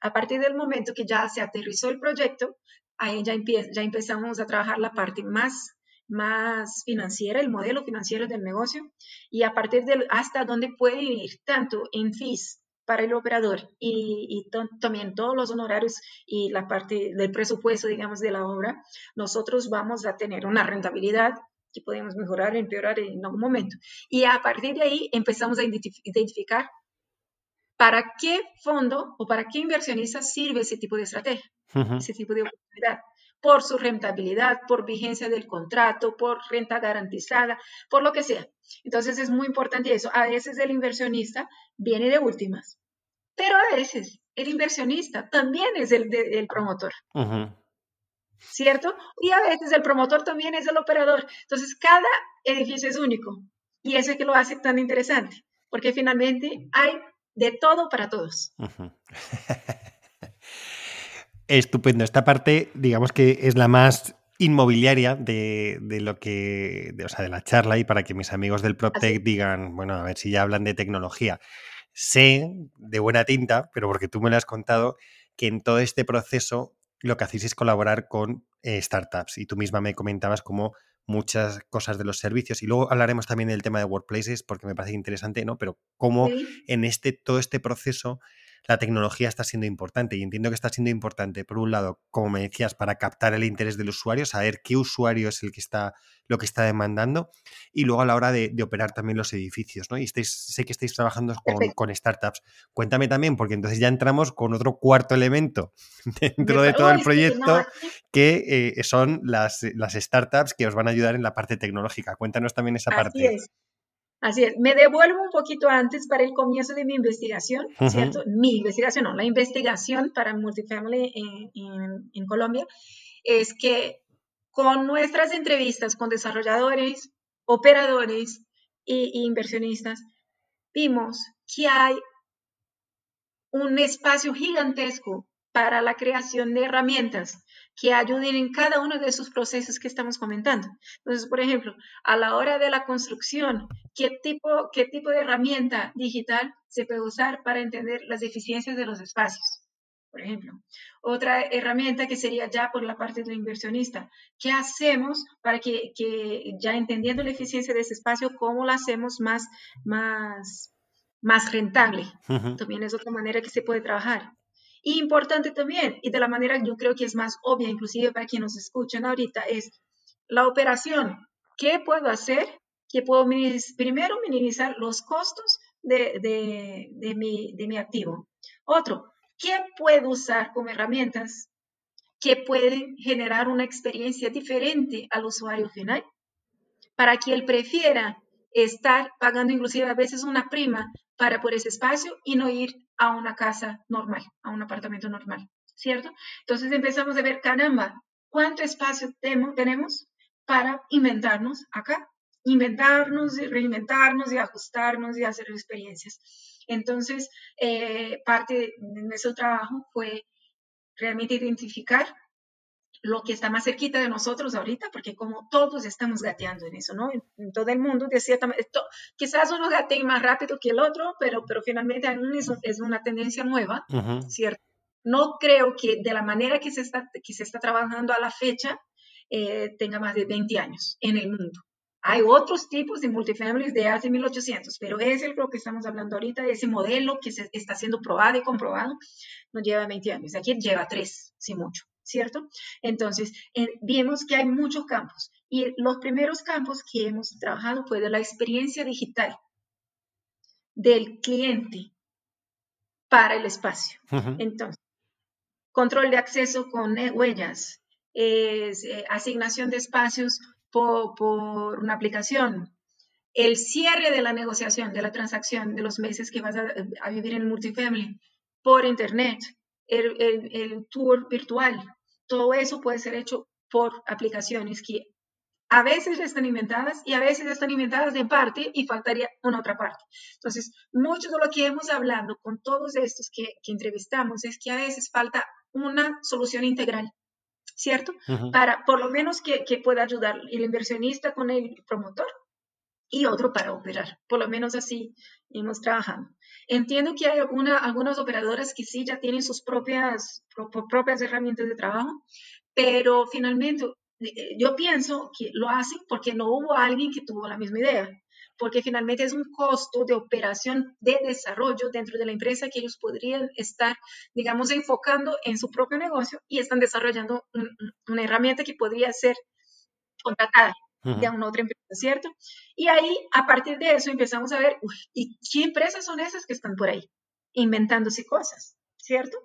S3: A partir del momento que ya se aterrizó el proyecto, ahí ya, ya empezamos a trabajar la parte más más financiera, el modelo financiero del negocio y a partir de hasta dónde puede ir, tanto en fees para el operador. Y, también todos los honorarios y la parte del presupuesto, digamos, de la obra, nosotros vamos a tener una rentabilidad que podemos mejorar o empeorar en algún momento. Y a partir de ahí empezamos a identificar para qué fondo o para qué inversionista sirve ese tipo de estrategia, ese tipo de oportunidad por su rentabilidad, por vigencia del contrato, por renta garantizada, por lo que sea. Entonces es muy importante eso. A veces el inversionista viene de últimas, pero a veces el inversionista también es el, promotor. ¿Cierto? Y a veces el promotor también es el operador. Entonces cada edificio es único y eso es que lo hace tan interesante, porque finalmente hay de todo para todos.
S2: Estupendo. Esta parte, digamos que es la más inmobiliaria de, lo que, o sea, de la charla y para que mis amigos del PropTech digan, bueno, a ver si ya hablan de tecnología. Sé de buena tinta, pero porque tú me lo has contado, que en todo este proceso lo que hacéis es colaborar con eh, startups y tú misma me comentabas como muchas cosas de los servicios y luego hablaremos también del tema de workplaces porque me parece interesante, ¿no? Pero cómo en este todo este proceso la tecnología está siendo importante y entiendo que está siendo importante, por un lado, como me decías, para captar el interés del usuario, saber qué usuario es el que está, lo que está demandando y luego a la hora de, operar también los edificios, ¿no? Y sé que estáis trabajando con, startups. Cuéntame también, porque entonces ya entramos con otro cuarto elemento dentro de todo el proyecto, que eh, son las, las startups que os van a ayudar en la parte tecnológica. Cuéntanos también esa parte.
S3: Así es, me devuelvo un poquito antes para el comienzo de mi investigación, ¿cierto? Mi investigación, no, la investigación para Multifamily en, en, Colombia, es que con nuestras entrevistas con desarrolladores, operadores e inversionistas, vimos que hay un espacio gigantesco para la creación de herramientas que ayuden en cada uno de esos procesos que estamos comentando. Entonces, por ejemplo, a la hora de la construcción, ¿qué tipo, qué tipo de herramienta digital se puede usar para entender las eficiencias de los espacios? Por ejemplo, otra herramienta que sería ya por la parte del inversionista. ¿Qué hacemos para que, que ya entendiendo la eficiencia de ese espacio, cómo lo hacemos más, más, más rentable? También es otra manera que se puede trabajar. Y importante también, y de la manera yo creo que es más obvia, inclusive para quienes nos escuchan ahorita, es la operación. ¿Qué puedo hacer? Que puedo primero minimizar los costos de, de, de, mi, de mi activo. Otro, ¿qué puedo usar como herramientas que pueden generar una experiencia diferente al usuario final? Para que él prefiera estar pagando inclusive a veces una prima para por ese espacio y no ir a una casa normal, a un apartamento normal, ¿cierto? Entonces empezamos a ver, caramba, ¿cuánto espacio tenemos para inventarnos acá? Inventarnos y reinventarnos y ajustarnos y hacer experiencias. Entonces, eh, parte de nuestro trabajo fue realmente identificar lo que está más cerquita de nosotros ahorita, porque como todos estamos gateando en eso, ¿no? En, todo el mundo, de cierta manera, quizás uno gatee más rápido que el otro, pero, pero finalmente es, una tendencia nueva, ¿cierto? No creo que de la manera que se está, que se está trabajando a la fecha eh, tenga más de 20 años en el mundo. Hay otros tipos de multifamilies de hace 1800, pero es el lo que estamos hablando ahorita, ese modelo que se está siendo probado y comprobado, nos lleva 20 años. Aquí lleva 3, si mucho. ¿Cierto? Entonces, eh, vimos que hay muchos campos y los primeros campos que hemos trabajado fue de la experiencia digital del cliente para el espacio. Entonces, control de acceso con eh, huellas, eh, asignación de espacios por, por, una aplicación, el cierre de la negociación, de la transacción, de los meses que vas a, a vivir en multifamily por internet, el, el, el, tour virtual, todo eso puede ser hecho por aplicaciones que a veces están inventadas y a veces están inventadas de parte y faltaría una otra parte. Entonces, mucho de lo que hemos hablado con todos estos que, entrevistamos es que a veces falta una solución integral, ¿cierto? Para por lo menos que, que pueda ayudar el inversionista con el promotor y otro para operar. Por lo menos así hemos trabajado. Entiendo que hay alguna, algunas operadoras que sí ya tienen sus propias, propias herramientas de trabajo, pero finalmente eh, yo pienso que lo hacen porque no hubo alguien que tuvo la misma idea, porque finalmente es un costo de operación de desarrollo dentro de la empresa que ellos podrían estar, digamos, enfocando en su propio negocio y están desarrollando una herramienta que podría ser contratada de una otra empresa, ¿cierto? Y ahí, a partir de eso, empezamos a ver, ¿y qué empresas son esas que están por ahí inventándose cosas, ¿cierto?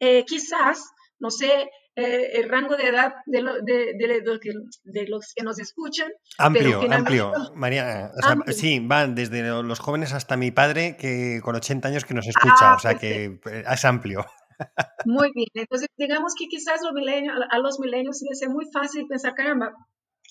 S3: Eh, quizás, no sé, eh, el rango de edad de, de, los que nos escuchan.
S2: Amplio, amplio, María. Sí, van desde los jóvenes hasta mi padre, que con 80 años que nos escucha, ah, o sea que eh, es amplio.
S3: Muy bien, entonces digamos que quizás los a los milenios les es muy fácil pensar, caramba,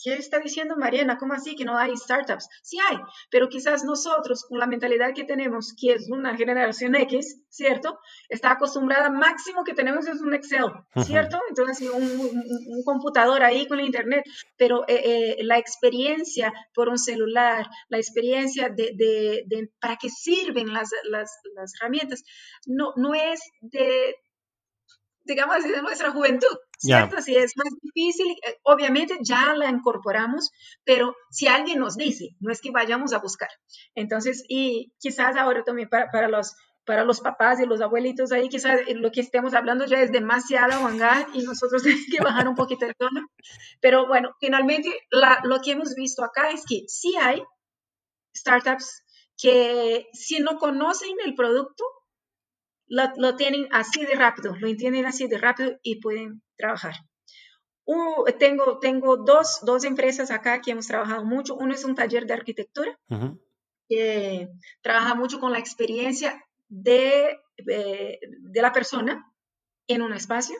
S3: ¿Qué está diciendo Mariana? ¿Cómo así que no hay startups? Sí hay, pero quizás nosotros, con la mentalidad que tenemos, que es una generación X, ¿cierto? Está acostumbrada, máximo que tenemos es un Excel, ¿cierto? Entonces, un, computador ahí con internet, pero eh, eh, la experiencia por un celular, la experiencia de, para qué sirven las, las, las herramientas, no, no es de digamos de nuestra juventud, ¿cierto? Si es más difícil, eh, obviamente ya la incorporamos, pero si alguien nos dice, no es que vayamos a buscar. Entonces, y quizás ahora también para, para los, para los papás y los abuelitos ahí, quizás lo que estemos hablando ya es demasiado manga y nosotros tenemos que bajar un poquito el tono. Pero bueno, finalmente lo que hemos visto acá es que sí hay startups que si no conocen el producto, lo, tienen así de rápido, lo entienden así de rápido y pueden trabajar. tengo tengo dos, dos, empresas acá que hemos trabajado mucho. Uno es un taller de arquitectura que trabaja mucho con la experiencia de, de, de la persona en un espacio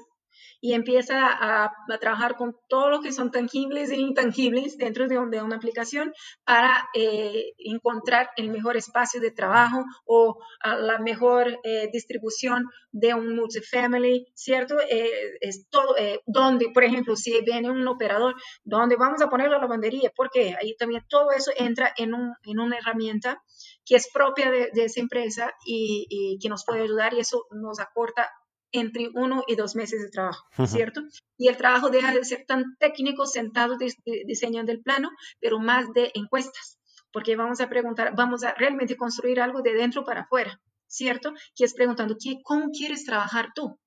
S3: y empieza a, trabajar con todo lo que son tangibles e intangibles dentro de, una aplicación para eh, encontrar el mejor espacio de trabajo o la mejor eh, distribución de un multifamily, ¿cierto? Eh, es todo, donde, por ejemplo, si viene un operador, ¿dónde vamos a poner la lavandería? Porque ahí también todo eso entra en, un, en una herramienta que es propia de, esa empresa y, y, que nos puede ayudar y eso nos acorta entre uno y dos meses de trabajo, ¿cierto? Y el trabajo deja de ser tan técnico, sentado diseñando el plano, pero más de encuestas, porque vamos a preguntar, vamos a realmente construir algo de dentro para afuera, ¿cierto? Que es preguntando, ¿qué, ¿cómo quieres trabajar tú?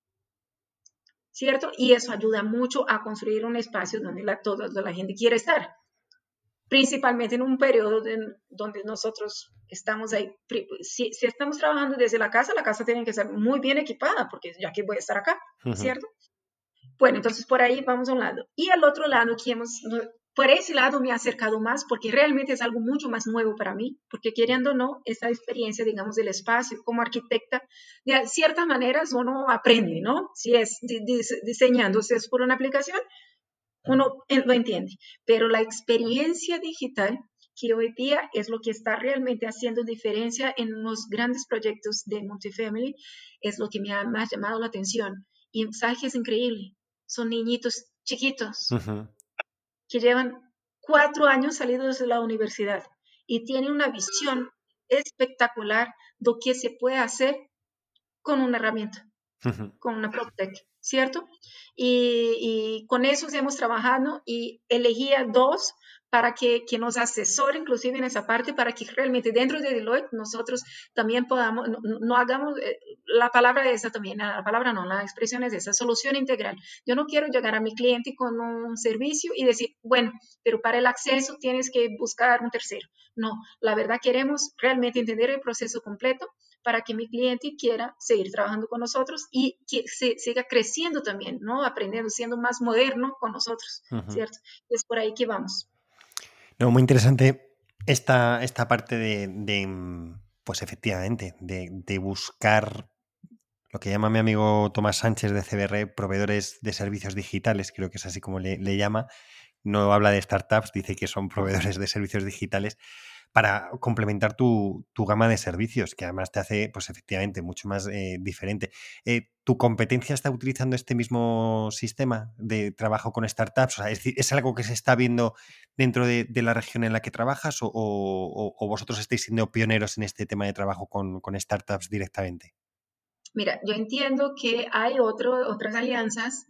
S3: ¿Cierto? Y eso ayuda mucho a construir un espacio donde la, toda la gente quiere estar, principalmente en un periodo donde nosotros estamos ahí, si, si, estamos trabajando desde la casa, la casa tiene que ser muy bien equipada, porque ya que voy a estar acá, ¿cierto? Bueno, entonces por ahí vamos a un lado. Y al otro lado, que hemos, por ese lado me he acercado más, porque realmente es algo mucho más nuevo para mí, porque queriendo o no, esta experiencia, digamos, del espacio como arquitecta, de ciertas maneras uno aprende, ¿no? Si es diseñando, si es por una aplicación, uno lo entiende, pero la experiencia digital que hoy día es lo que está realmente haciendo diferencia en los grandes proyectos de multifamily, es lo que me ha más llamado la atención. Y sabes que es increíble, son niñitos chiquitos que llevan cuatro años salidos de la universidad y tienen una visión espectacular de lo que se puede hacer con una herramienta, con una PropTech. ¿cierto? Y, con eso hemos trabajado y elegía dos para que, que, nos asesore inclusive en esa parte, para que realmente dentro de Deloitte nosotros también podamos, no, hagamos, eh, la palabra esa también, la palabra no, la expresión es esa, solución integral. Yo no quiero llegar a mi cliente con un servicio y decir, bueno, pero para el acceso tienes que buscar un tercero. No, la verdad queremos realmente entender el proceso completo para que mi cliente quiera seguir trabajando con nosotros y que se, siga creciendo también, ¿no? Aprendiendo, siendo más moderno con nosotros, ¿cierto? Es por ahí que vamos.
S2: No, muy interesante esta, esta parte de, pues efectivamente, de, buscar lo que llama mi amigo Tomás Sánchez de CBR, proveedores de servicios digitales, creo que es así como le, le llama. No habla de startups, dice que son proveedores de servicios digitales para complementar tu, gama de servicios, que además te hace, pues efectivamente, mucho más eh, diferente. Eh, ¿Tu competencia está utilizando este mismo sistema de trabajo con startups? ¿es, algo que se está viendo dentro de, la región en la que trabajas o, vosotros estáis siendo pioneros en este tema de trabajo con, con startups directamente?
S3: Mira, yo entiendo que hay otro, otras alianzas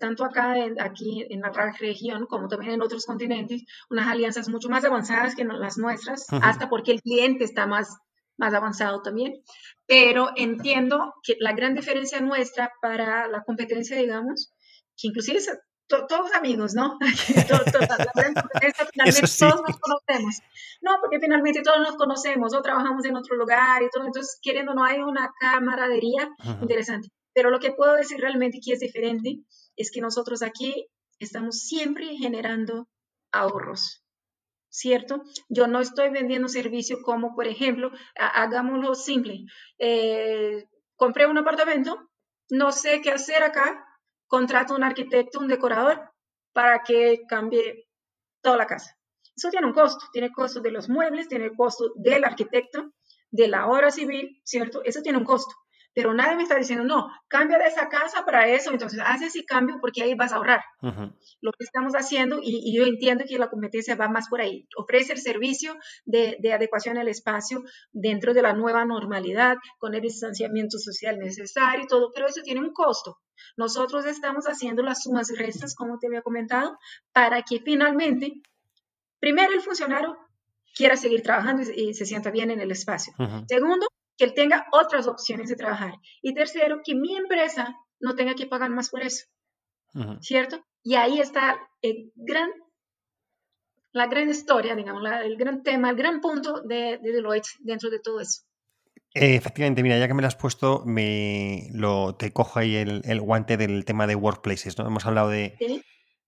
S3: tanto acá, en, aquí en la región, como también en otros continentes, unas alianzas mucho más avanzadas que las nuestras, hasta porque el cliente está más, más avanzado también. Pero entiendo que la gran diferencia nuestra para la competencia, digamos, que inclusive es todos amigos, ¿no? finalmente todos nos conocemos. No, porque finalmente todos nos conocemos o trabajamos en otro lugar y todo, entonces queriendo no hay una camaradería interesante. Pero lo que puedo decir realmente que es diferente es que nosotros aquí estamos siempre generando ahorros, ¿cierto? Yo no estoy vendiendo servicio como, por ejemplo, hagámoslo simple. Eh, compré un apartamento, no sé qué hacer acá, contrato un arquitecto, un decorador, para que cambie toda la casa. Eso tiene un costo, tiene costo de los muebles, tiene costo del arquitecto, de la obra civil, ¿cierto? Eso tiene un costo pero nadie me está diciendo, no, cambia de esa casa para eso, entonces haz ese cambio porque ahí vas a ahorrar. Lo que estamos haciendo, y, yo entiendo que la competencia va más por ahí, ofrece el servicio de, de, adecuación al espacio dentro de la nueva normalidad, con el distanciamiento social necesario y todo, pero eso tiene un costo. Nosotros estamos haciendo las sumas y restas, como te había comentado, para que finalmente, primero el funcionario quiera seguir trabajando y, se sienta bien en el espacio. Segundo, que él tenga otras opciones de trabajar. Y tercero, que mi empresa no tenga que pagar más por eso. ¿Cierto? Y ahí está el gran, la gran historia, digamos, el gran tema, el gran punto de, Deloitte dentro de todo eso.
S2: efectivamente, mira, ya que me lo has puesto, me lo, te cojo ahí el, guante del tema de workplaces, ¿no? Hemos hablado de,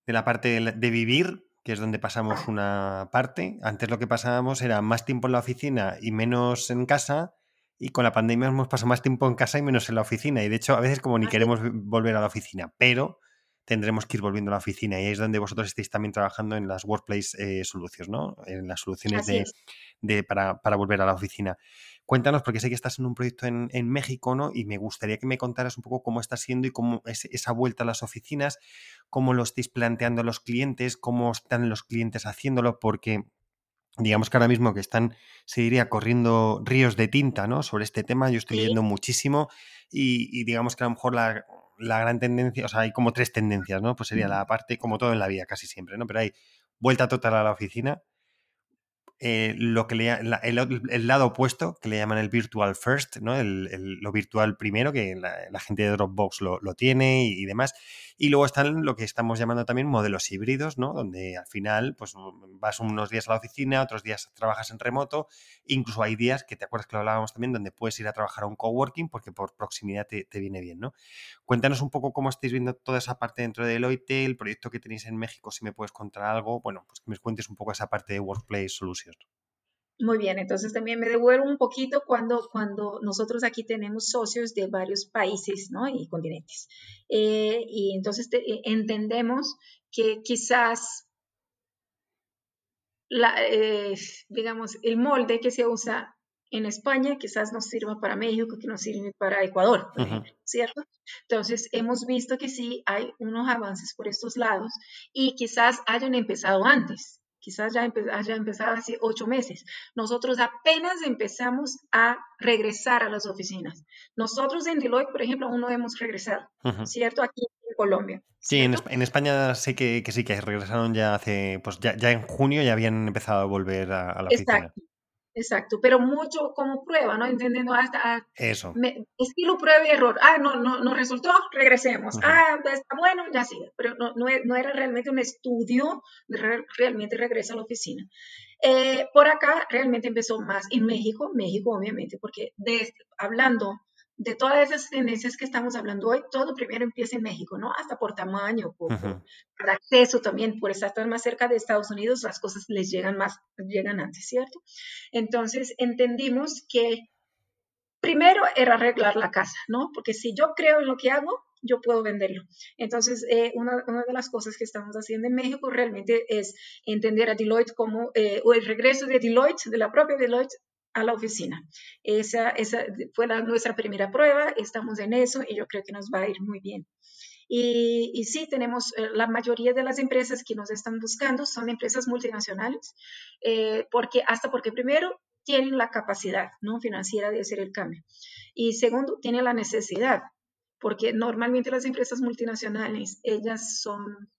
S2: de la parte de, vivir, que es donde pasamos una parte. Antes lo que pasábamos era más tiempo en la oficina y menos en casa, y con la pandemia hemos pasado más tiempo en casa y menos en la oficina. Y de hecho, a veces como ni queremos volver a la oficina, pero tendremos que ir volviendo a la oficina. Y ahí es donde vosotros estáis también trabajando en las Workplace eh, Solutions, ¿no? En las soluciones de, para, para, volver a la oficina. Cuéntanos, porque sé que estás en un proyecto en, en, México, ¿no? Y me gustaría que me contaras un poco cómo está siendo y cómo es esa vuelta a las oficinas, cómo lo estáis planteando a los clientes, cómo están los clientes haciéndolo, porque digamos que ahora mismo que están, se diría, corriendo ríos de tinta, ¿no? Sobre este tema, yo estoy leyendo muchísimo y, digamos que a lo mejor la, gran tendencia, o sea, hay como tres tendencias, ¿no? Pues sería la parte, como todo en la vida, casi siempre, ¿no? Pero hay vuelta total a la oficina, eh, lo que le, el, lado opuesto, que le llaman el virtual first, ¿no? El, lo virtual primero, que la, gente de Dropbox lo, lo tiene y, demás. Y luego están lo que estamos llamando también modelos híbridos, ¿no? Donde al final, pues vas unos días a la oficina, otros días trabajas en remoto. Incluso hay días que te acuerdas que lo hablábamos también, donde puedes ir a trabajar a un coworking porque por proximidad te, te viene bien, ¿no? Cuéntanos un poco cómo estáis viendo toda esa parte dentro de Deloitte, el proyecto que tenéis en México, si me puedes contar algo. Bueno, pues que me cuentes un poco esa parte de Workplace Solutions.
S3: Muy bien, entonces también me devuelvo un poquito cuando, cuando nosotros aquí tenemos socios de varios países ¿no? y continentes. Eh, y entonces eh, entendemos que quizás, la, eh, digamos, el molde que se usa en España quizás nos sirva para México, que nos sirve para Ecuador, ¿cierto? Entonces, hemos visto que sí hay unos avances por estos lados y quizás hayan empezado antes, quizás ya haya empezado hace ocho meses. Nosotros apenas empezamos a regresar a las oficinas. Nosotros en Deloitte, por ejemplo, aún no hemos regresado, ¿cierto? Aquí en Colombia.
S2: Sí, en, España sé que, sí que regresaron ya hace, pues ya, en junio ya habían empezado a volver a, la oficina.
S3: Exacto, pero mucho como prueba, ¿no? Entendiendo hasta... Ah,
S2: Eso.
S3: estilo prueba y error. Ah, no, no, no resultó, regresemos. Ah, está bueno, ya sigue. Pero no, no, era realmente un estudio, realmente regresa a la oficina. Eh, por acá realmente empezó más en México, México obviamente, porque hablando de todas esas tendencias que estamos hablando hoy, todo primero empieza en México, ¿no? Hasta por tamaño, por, acceso también, por estar más cerca de Estados Unidos, las cosas les llegan más, llegan antes, ¿cierto? Entonces entendimos que primero era arreglar la casa, ¿no? Porque si yo creo en lo que hago, yo puedo venderlo. Entonces, eh, una, una, de las cosas que estamos haciendo en México realmente es entender a Deloitte como, eh, o el regreso de Deloitte, de la propia Deloitte, a la oficina. Esa, esa fue nuestra primera prueba, estamos en eso y yo creo que nos va a ir muy bien. Y, y, sí, tenemos eh, la mayoría de las empresas que nos están buscando son empresas multinacionales, eh, porque hasta porque primero tienen la capacidad ¿no? financiera de hacer el cambio y segundo, tienen la necesidad, porque normalmente las empresas multinacionales, ellas son,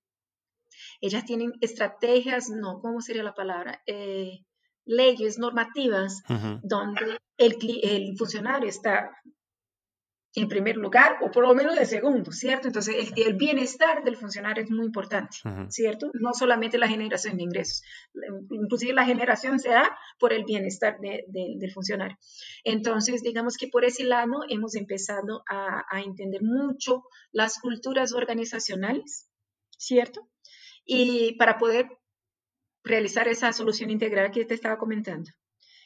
S3: ellas tienen estrategias, no, ¿cómo sería la palabra? Eh, leyes normativas donde el, el, funcionario está en primer lugar o por lo menos de segundo, ¿cierto? Entonces el, bienestar del funcionario es muy importante, ¿cierto? No solamente la generación de ingresos, inclusive la generación se da por el bienestar del funcionario. Entonces, digamos que por ese lado hemos empezado a, a entender mucho las culturas organizacionales, ¿cierto? Y para poder realizar esa solución integral que te estaba comentando.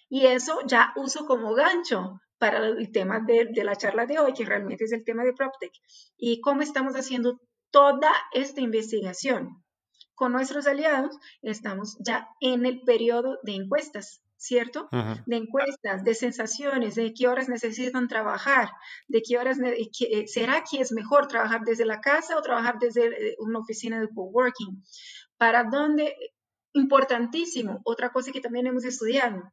S3: Y eso ya uso como gancho para el tema de, la charla de hoy, que realmente es el tema de PropTech. Y cómo estamos haciendo toda esta investigación. Con nuestros aliados estamos ya en el periodo de encuestas, ¿cierto? De encuestas, de sensaciones, de qué horas necesitan trabajar, de qué horas, eh, será que es mejor trabajar desde la casa o trabajar desde eh, una oficina de coworking, para dónde importantísimo, otra cosa que también hemos estudiado,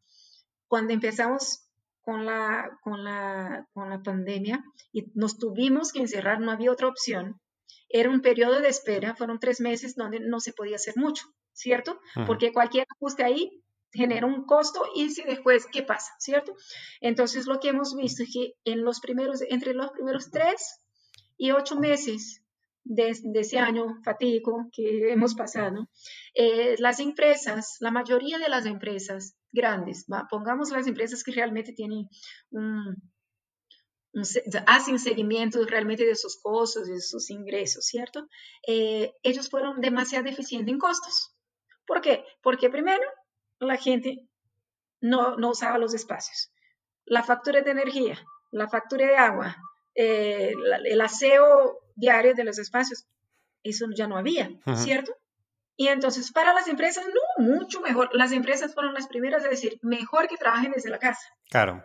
S3: cuando empezamos con la, con la, con la pandemia y nos tuvimos que encerrar, no había otra opción. Era un periodo de espera, fueron tres meses donde no se podía hacer mucho, ¿cierto? Porque cualquier ajuste ahí genera un costo y si después, ¿qué pasa? ¿Cierto? Entonces, lo que hemos visto es que en los primeros, entre los primeros tres y ocho meses de, ese año fatídico que hemos pasado, eh, las empresas, la mayoría de las empresas grandes, pongamos las empresas que realmente tienen un, hacen seguimiento realmente de sus costos, de sus ingresos, ¿cierto? Eh, ellos fueron demasiado eficientes en costos. ¿Por qué? Porque primero, la gente no, no usaba los espacios. La factura de energía, la factura de agua, eh, el aseo diario de los espacios, eso ya no había, ¿cierto? Y entonces para las empresas, no, mucho mejor. Las empresas fueron las primeras a decir, mejor que trabajen desde la casa.
S2: Claro.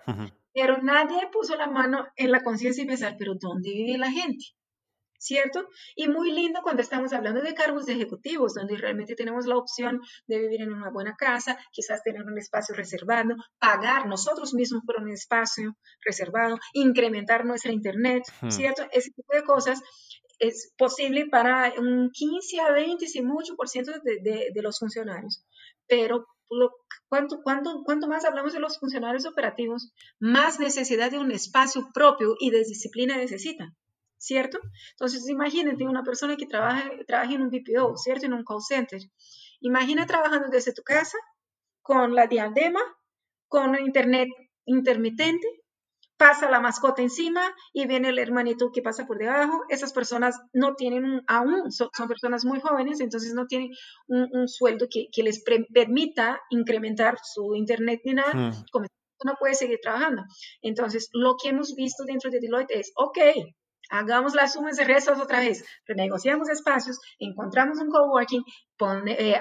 S3: Pero nadie puso la mano en la conciencia y pensar, pero ¿dónde vive la gente? ¿Cierto? Y muy lindo cuando estamos hablando de cargos de ejecutivos, donde realmente tenemos la opción de vivir en una buena casa, quizás tener un espacio reservado, pagar nosotros mismos por un espacio reservado, incrementar nuestra internet, ¿cierto? Ese tipo de cosas es posible para un 15 a 20, si mucho, por ciento de, de los funcionarios. Pero cuanto, cuanto, más hablamos de los funcionarios operativos, más necesidad de un espacio propio y de disciplina necesitan, ¿cierto? Entonces, imagínate una persona que trabaja, trabaja en un BPO, ¿cierto? En un call center. Imagina trabajando desde tu casa, con la diadema, con internet intermitente, pasa la mascota encima y viene el hermanito que pasa por debajo. Esas personas no tienen aún, son, personas muy jóvenes, entonces no tienen un, sueldo que, les permita incrementar su internet ni nada. Hmm. Como no puede seguir trabajando. Entonces, lo que hemos visto dentro de Deloitte es, ok, Hagamos las sumas de restos otra vez, renegociamos espacios, encontramos un coworking, eh,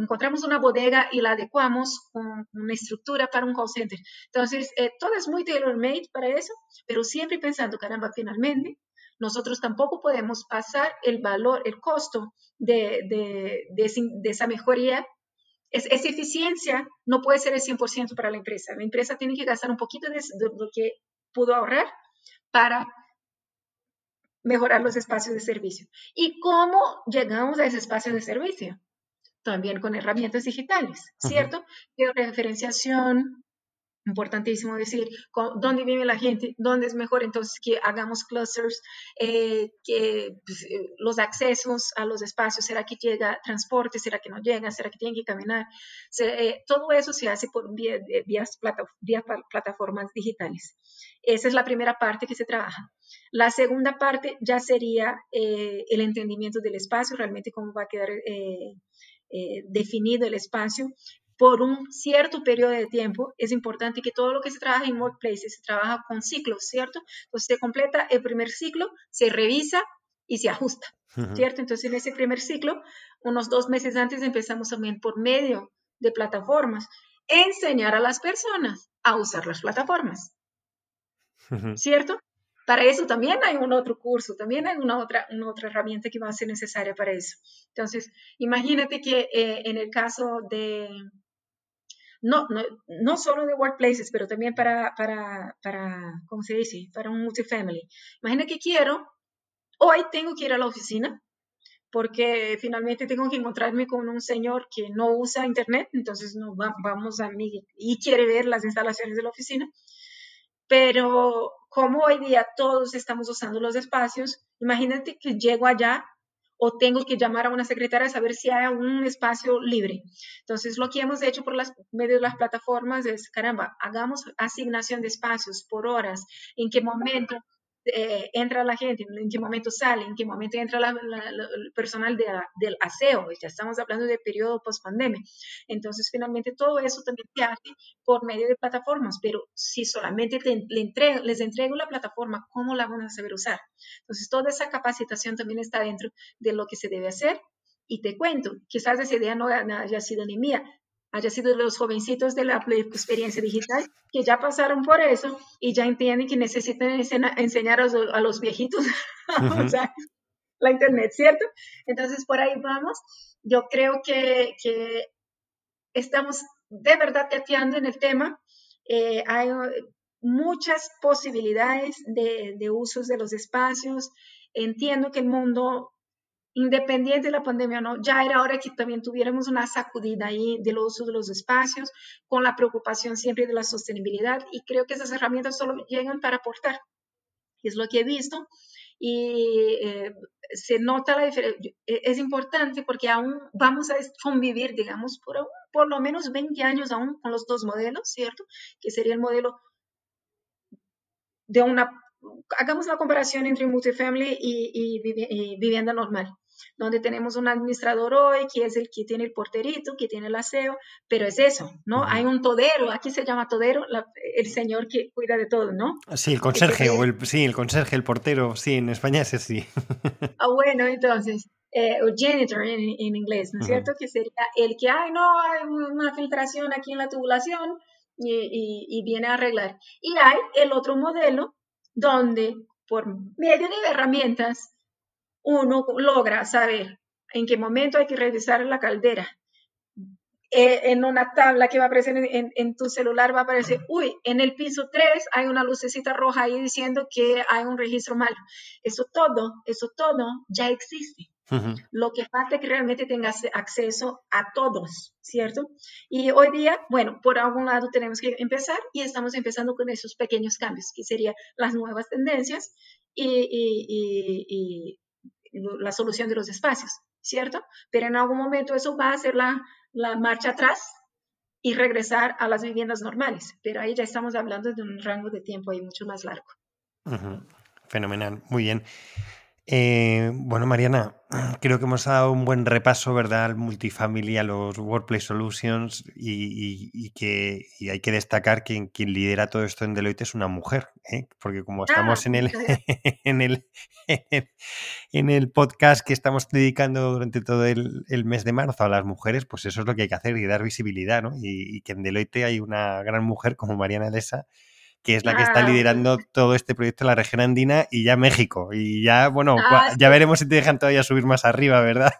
S3: encontramos una bodega y la adecuamos con una estructura para un call center. Entonces, eh, todo es muy tailor-made para eso, pero siempre pensando, caramba, finalmente, nosotros tampoco podemos pasar el valor, el costo de, de, esa mejoría. Es, esa eficiencia no puede ser el 100% para la empresa. La empresa tiene que gastar un poquito de lo que pudo ahorrar para mejorar los espacios de servicio. ¿Y cómo llegamos a ese espacio de servicio? También con herramientas digitales, ¿cierto? Georreferenciación, importantísimo decir dónde vive la gente, dónde es mejor, entonces que hagamos clusters, eh, que pues, eh, los accesos a los espacios, ¿será que llega transporte? ¿Será que no llega? ¿Será que tienen que caminar? Eh, todo eso se hace por vía, vías plataformas digitales. Esa es la primera parte que se trabaja. La segunda parte ya sería el entendimiento del espacio, realmente cómo va a quedar definido el espacio, por un cierto periodo de tiempo, es importante que todo lo que se trabaja en workplaces se trabaja con ciclos, ¿cierto? Entonces se completa el primer ciclo, se revisa y se ajusta, ¿cierto? Entonces en ese primer ciclo, unos dos meses antes empezamos también por medio de plataformas, enseñar a las personas a usar las plataformas, ¿cierto? Para eso también hay un otro curso, también hay una otra, una otra herramienta que va a ser necesaria para eso. Entonces, imagínate que eh, en el caso de, no, no, no, solo de workplaces, pero también para, para, para, ¿cómo se dice? Para un multifamily. Imagina que quiero, hoy tengo que ir a la oficina, porque finalmente tengo que encontrarme con un señor que no usa internet, entonces no vamos a mí y quiere ver las instalaciones de la oficina. Pero como hoy día todos estamos usando los espacios, imagínate que llego allá o tengo que llamar a una secretaria a saber si hay un espacio libre. Entonces, lo que hemos hecho por las medios de las plataformas es, caramba, hagamos asignación de espacios por horas, en qué momento eh, entra la gente, en qué momento sale, en qué momento entra el personal del aseo. Ya estamos hablando de periodo post pandemia. Entonces, finalmente, todo eso también se hace por medio de plataformas, pero si solamente les entrego la plataforma, ¿cómo la van a saber usar? Entonces, toda esa capacitación también está dentro de lo que se debe hacer. Y te cuento, quizás esa idea no haya sido ni mía, haya sido los jovencitos de la experiencia digital que ya pasaron por eso y ya entienden que necesitan enseñar a los, viejitos o sea, la internet, ¿cierto? Entonces, por ahí vamos. Yo creo que, estamos de verdad teteando en el tema. Eh, hay muchas posibilidades de, de usos de los espacios. Entiendo que el mundo independiente de la pandemia o no, ya era hora que también tuviéramos una sacudida ahí del uso de los espacios, con la preocupación siempre de la sostenibilidad, y creo que esas herramientas solo llegan para aportar. Es lo que he visto y eh, se nota la diferencia. E, es importante porque aún vamos a convivir, digamos, por, por lo menos 20 años aún con los dos modelos, ¿cierto? Que sería el modelo de una, hagamos la comparación entre multifamily y, y vivienda normal donde tenemos un administrador hoy que es el que tiene el porterito, que tiene el aseo, pero es eso, ¿no? Hay un todero, aquí se llama todero, el señor que cuida de todo, ¿no?
S2: Sí, el conserje, o el, sí, el conserje, el portero, sí, en España es así.
S3: ah, bueno, entonces, eh, o janitor en, inglés, ¿no es cierto? Que sería el que, ay, no, hay una filtración aquí en la tubulación y, y viene a arreglar. Y hay el otro modelo donde por medio de herramientas uno logra saber en qué momento hay que revisar la caldera. Eh, en una tabla que va a aparecer en, tu celular va a aparecer, uy, en el piso 3 hay una lucecita roja ahí diciendo que hay un registro malo. Eso todo, eso todo ya existe. Lo que falta es que realmente tengas acceso a todos, ¿cierto? Y hoy día, bueno, por algún lado tenemos que empezar y estamos empezando con esos pequeños cambios, que serían las nuevas tendencias y la solución de los espacios, ¿cierto? Pero en algún momento eso va a ser la, la marcha atrás y regresar a las viviendas normales. Pero ahí ya estamos hablando de un rango de tiempo ahí mucho más largo.
S2: Fenomenal, muy bien. Eh, bueno, Mariana, creo que hemos dado un buen repaso, ¿verdad?, al multifamily, a los Workplace Solutions y, que hay que destacar que quien lidera todo esto en Deloitte es una mujer, ¿eh? porque como estamos ah, en, el, en, el, en el podcast que estamos dedicando durante todo el, mes de marzo a las mujeres, pues eso es lo que hay que hacer y dar visibilidad, ¿no? Y, y que en Deloitte hay una gran mujer como Mariana Lesa que es la que está liderando todo este proyecto en la región andina y ya México. Y ya, bueno, ah, ya veremos si te dejan todavía subir más arriba, ¿verdad?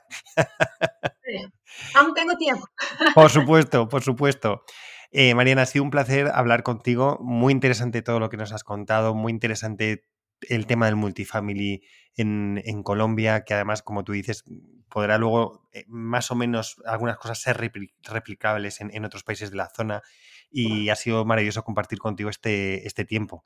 S3: Aún tengo tiempo.
S2: Por supuesto, por supuesto. Eh, Mariana, ha sido un placer hablar contigo. Muy interesante todo lo que nos has contado, muy interesante el tema del multifamily en, en Colombia, que además, como tú dices, podrá luego eh, más o menos algunas cosas ser replicables en, en, otros países de la zona y ha sido maravilloso compartir contigo este, este tiempo.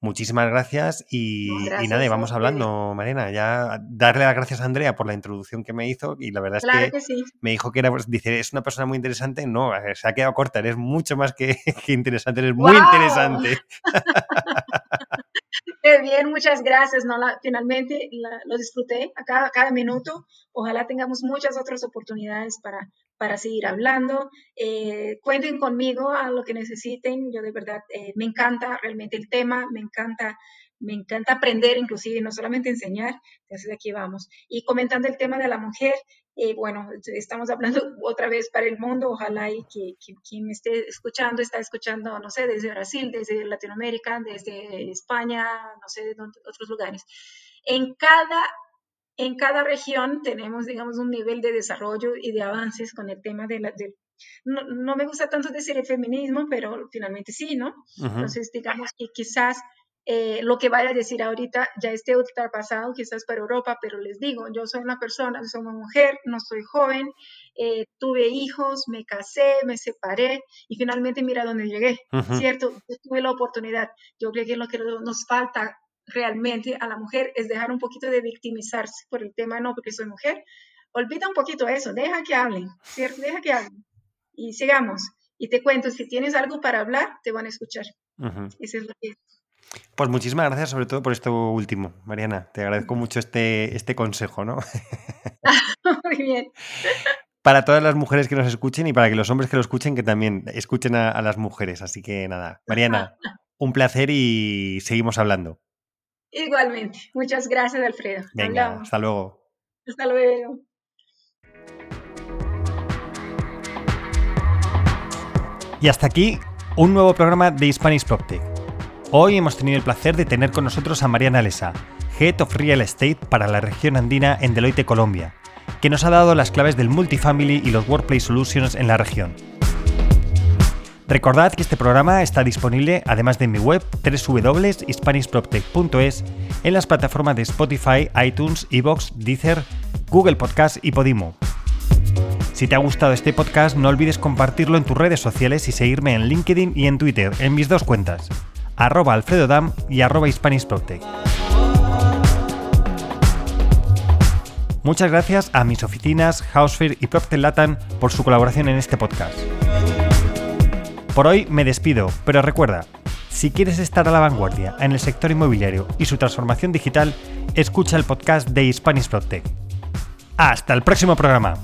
S2: Muchísimas gracias y, nada, vamos hablando, Marina. Ya darle las gracias a Andrea por la introducción que me hizo y la verdad es que, me dijo que era, pues, dice, es una persona muy interesante. No, eh, se ha quedado corta, eres mucho más que, interesante, eres muy interesante.
S3: Qué bien, muchas gracias. No, finalmente lo disfruté a cada, cada, minuto. Ojalá tengamos muchas otras oportunidades para, para seguir hablando. Eh, cuenten conmigo a lo que necesiten. Yo de verdad eh, me encanta realmente el tema, me encanta, me encanta aprender, inclusive no solamente enseñar. Entonces aquí vamos. Y comentando el tema de la mujer, eh, bueno, estamos hablando otra vez para el mundo. Ojalá y que, quien me esté escuchando está escuchando, no sé, desde Brasil, desde Latinoamérica, desde España, no sé, de otros lugares. En cada en cada región tenemos, digamos, un nivel de desarrollo y de avances con el tema de la... no, me gusta tanto decir el feminismo, pero finalmente sí, ¿no? Entonces, digamos que quizás eh, lo que vaya a decir ahorita ya esté pasado, quizás para Europa, pero les digo, yo soy una persona, soy una mujer, no soy joven, eh, tuve hijos, me casé, me separé y finalmente mira dónde llegué, ¿cierto? tuve la oportunidad. Yo creo que lo que nos falta realmente a la mujer es dejar un poquito de victimizarse por el tema, no, porque soy mujer. Olvida un poquito eso, deja que hablen, ¿cierto? Deja que hablen. Y sigamos. Y te cuento, si tienes algo para hablar, te van a escuchar. Eso es lo que
S2: Pues muchísimas gracias, sobre todo por esto último, Mariana. Te agradezco mucho este, este consejo, ¿no?
S3: Muy bien.
S2: Para todas las mujeres que nos escuchen y para que los hombres que lo escuchen, que también escuchen a, a las mujeres. Así que nada, Mariana, un placer y seguimos hablando.
S3: Igualmente. Muchas gracias, Alfredo.
S2: Venga, hasta luego.
S3: Hasta luego.
S2: Y hasta aquí un nuevo programa de Hispanic PropTech. Hoy hemos tenido el placer de tener con nosotros a Mariana Lesa, Head of Real Estate para la región andina en Deloitte, Colombia, que nos ha dado las claves del multifamily y los workplace solutions en la región. Recordad que este programa está disponible, además de en mi web www.hispanishproptech.es, en las plataformas de Spotify, iTunes, Evox, Deezer, Google Podcast y Podimo. Si te ha gustado este podcast, no olvides compartirlo en tus redes sociales y seguirme en LinkedIn y en Twitter, en mis dos cuentas, arroba alfredodam y arroba. Muchas gracias a mis oficinas, Housefear y Proptech Latam por su colaboración en este podcast. Por hoy me despido, pero recuerda, si quieres estar a la vanguardia en el sector inmobiliario y su transformación digital, escucha el podcast de Hispanic Protect. Hasta el próximo programa.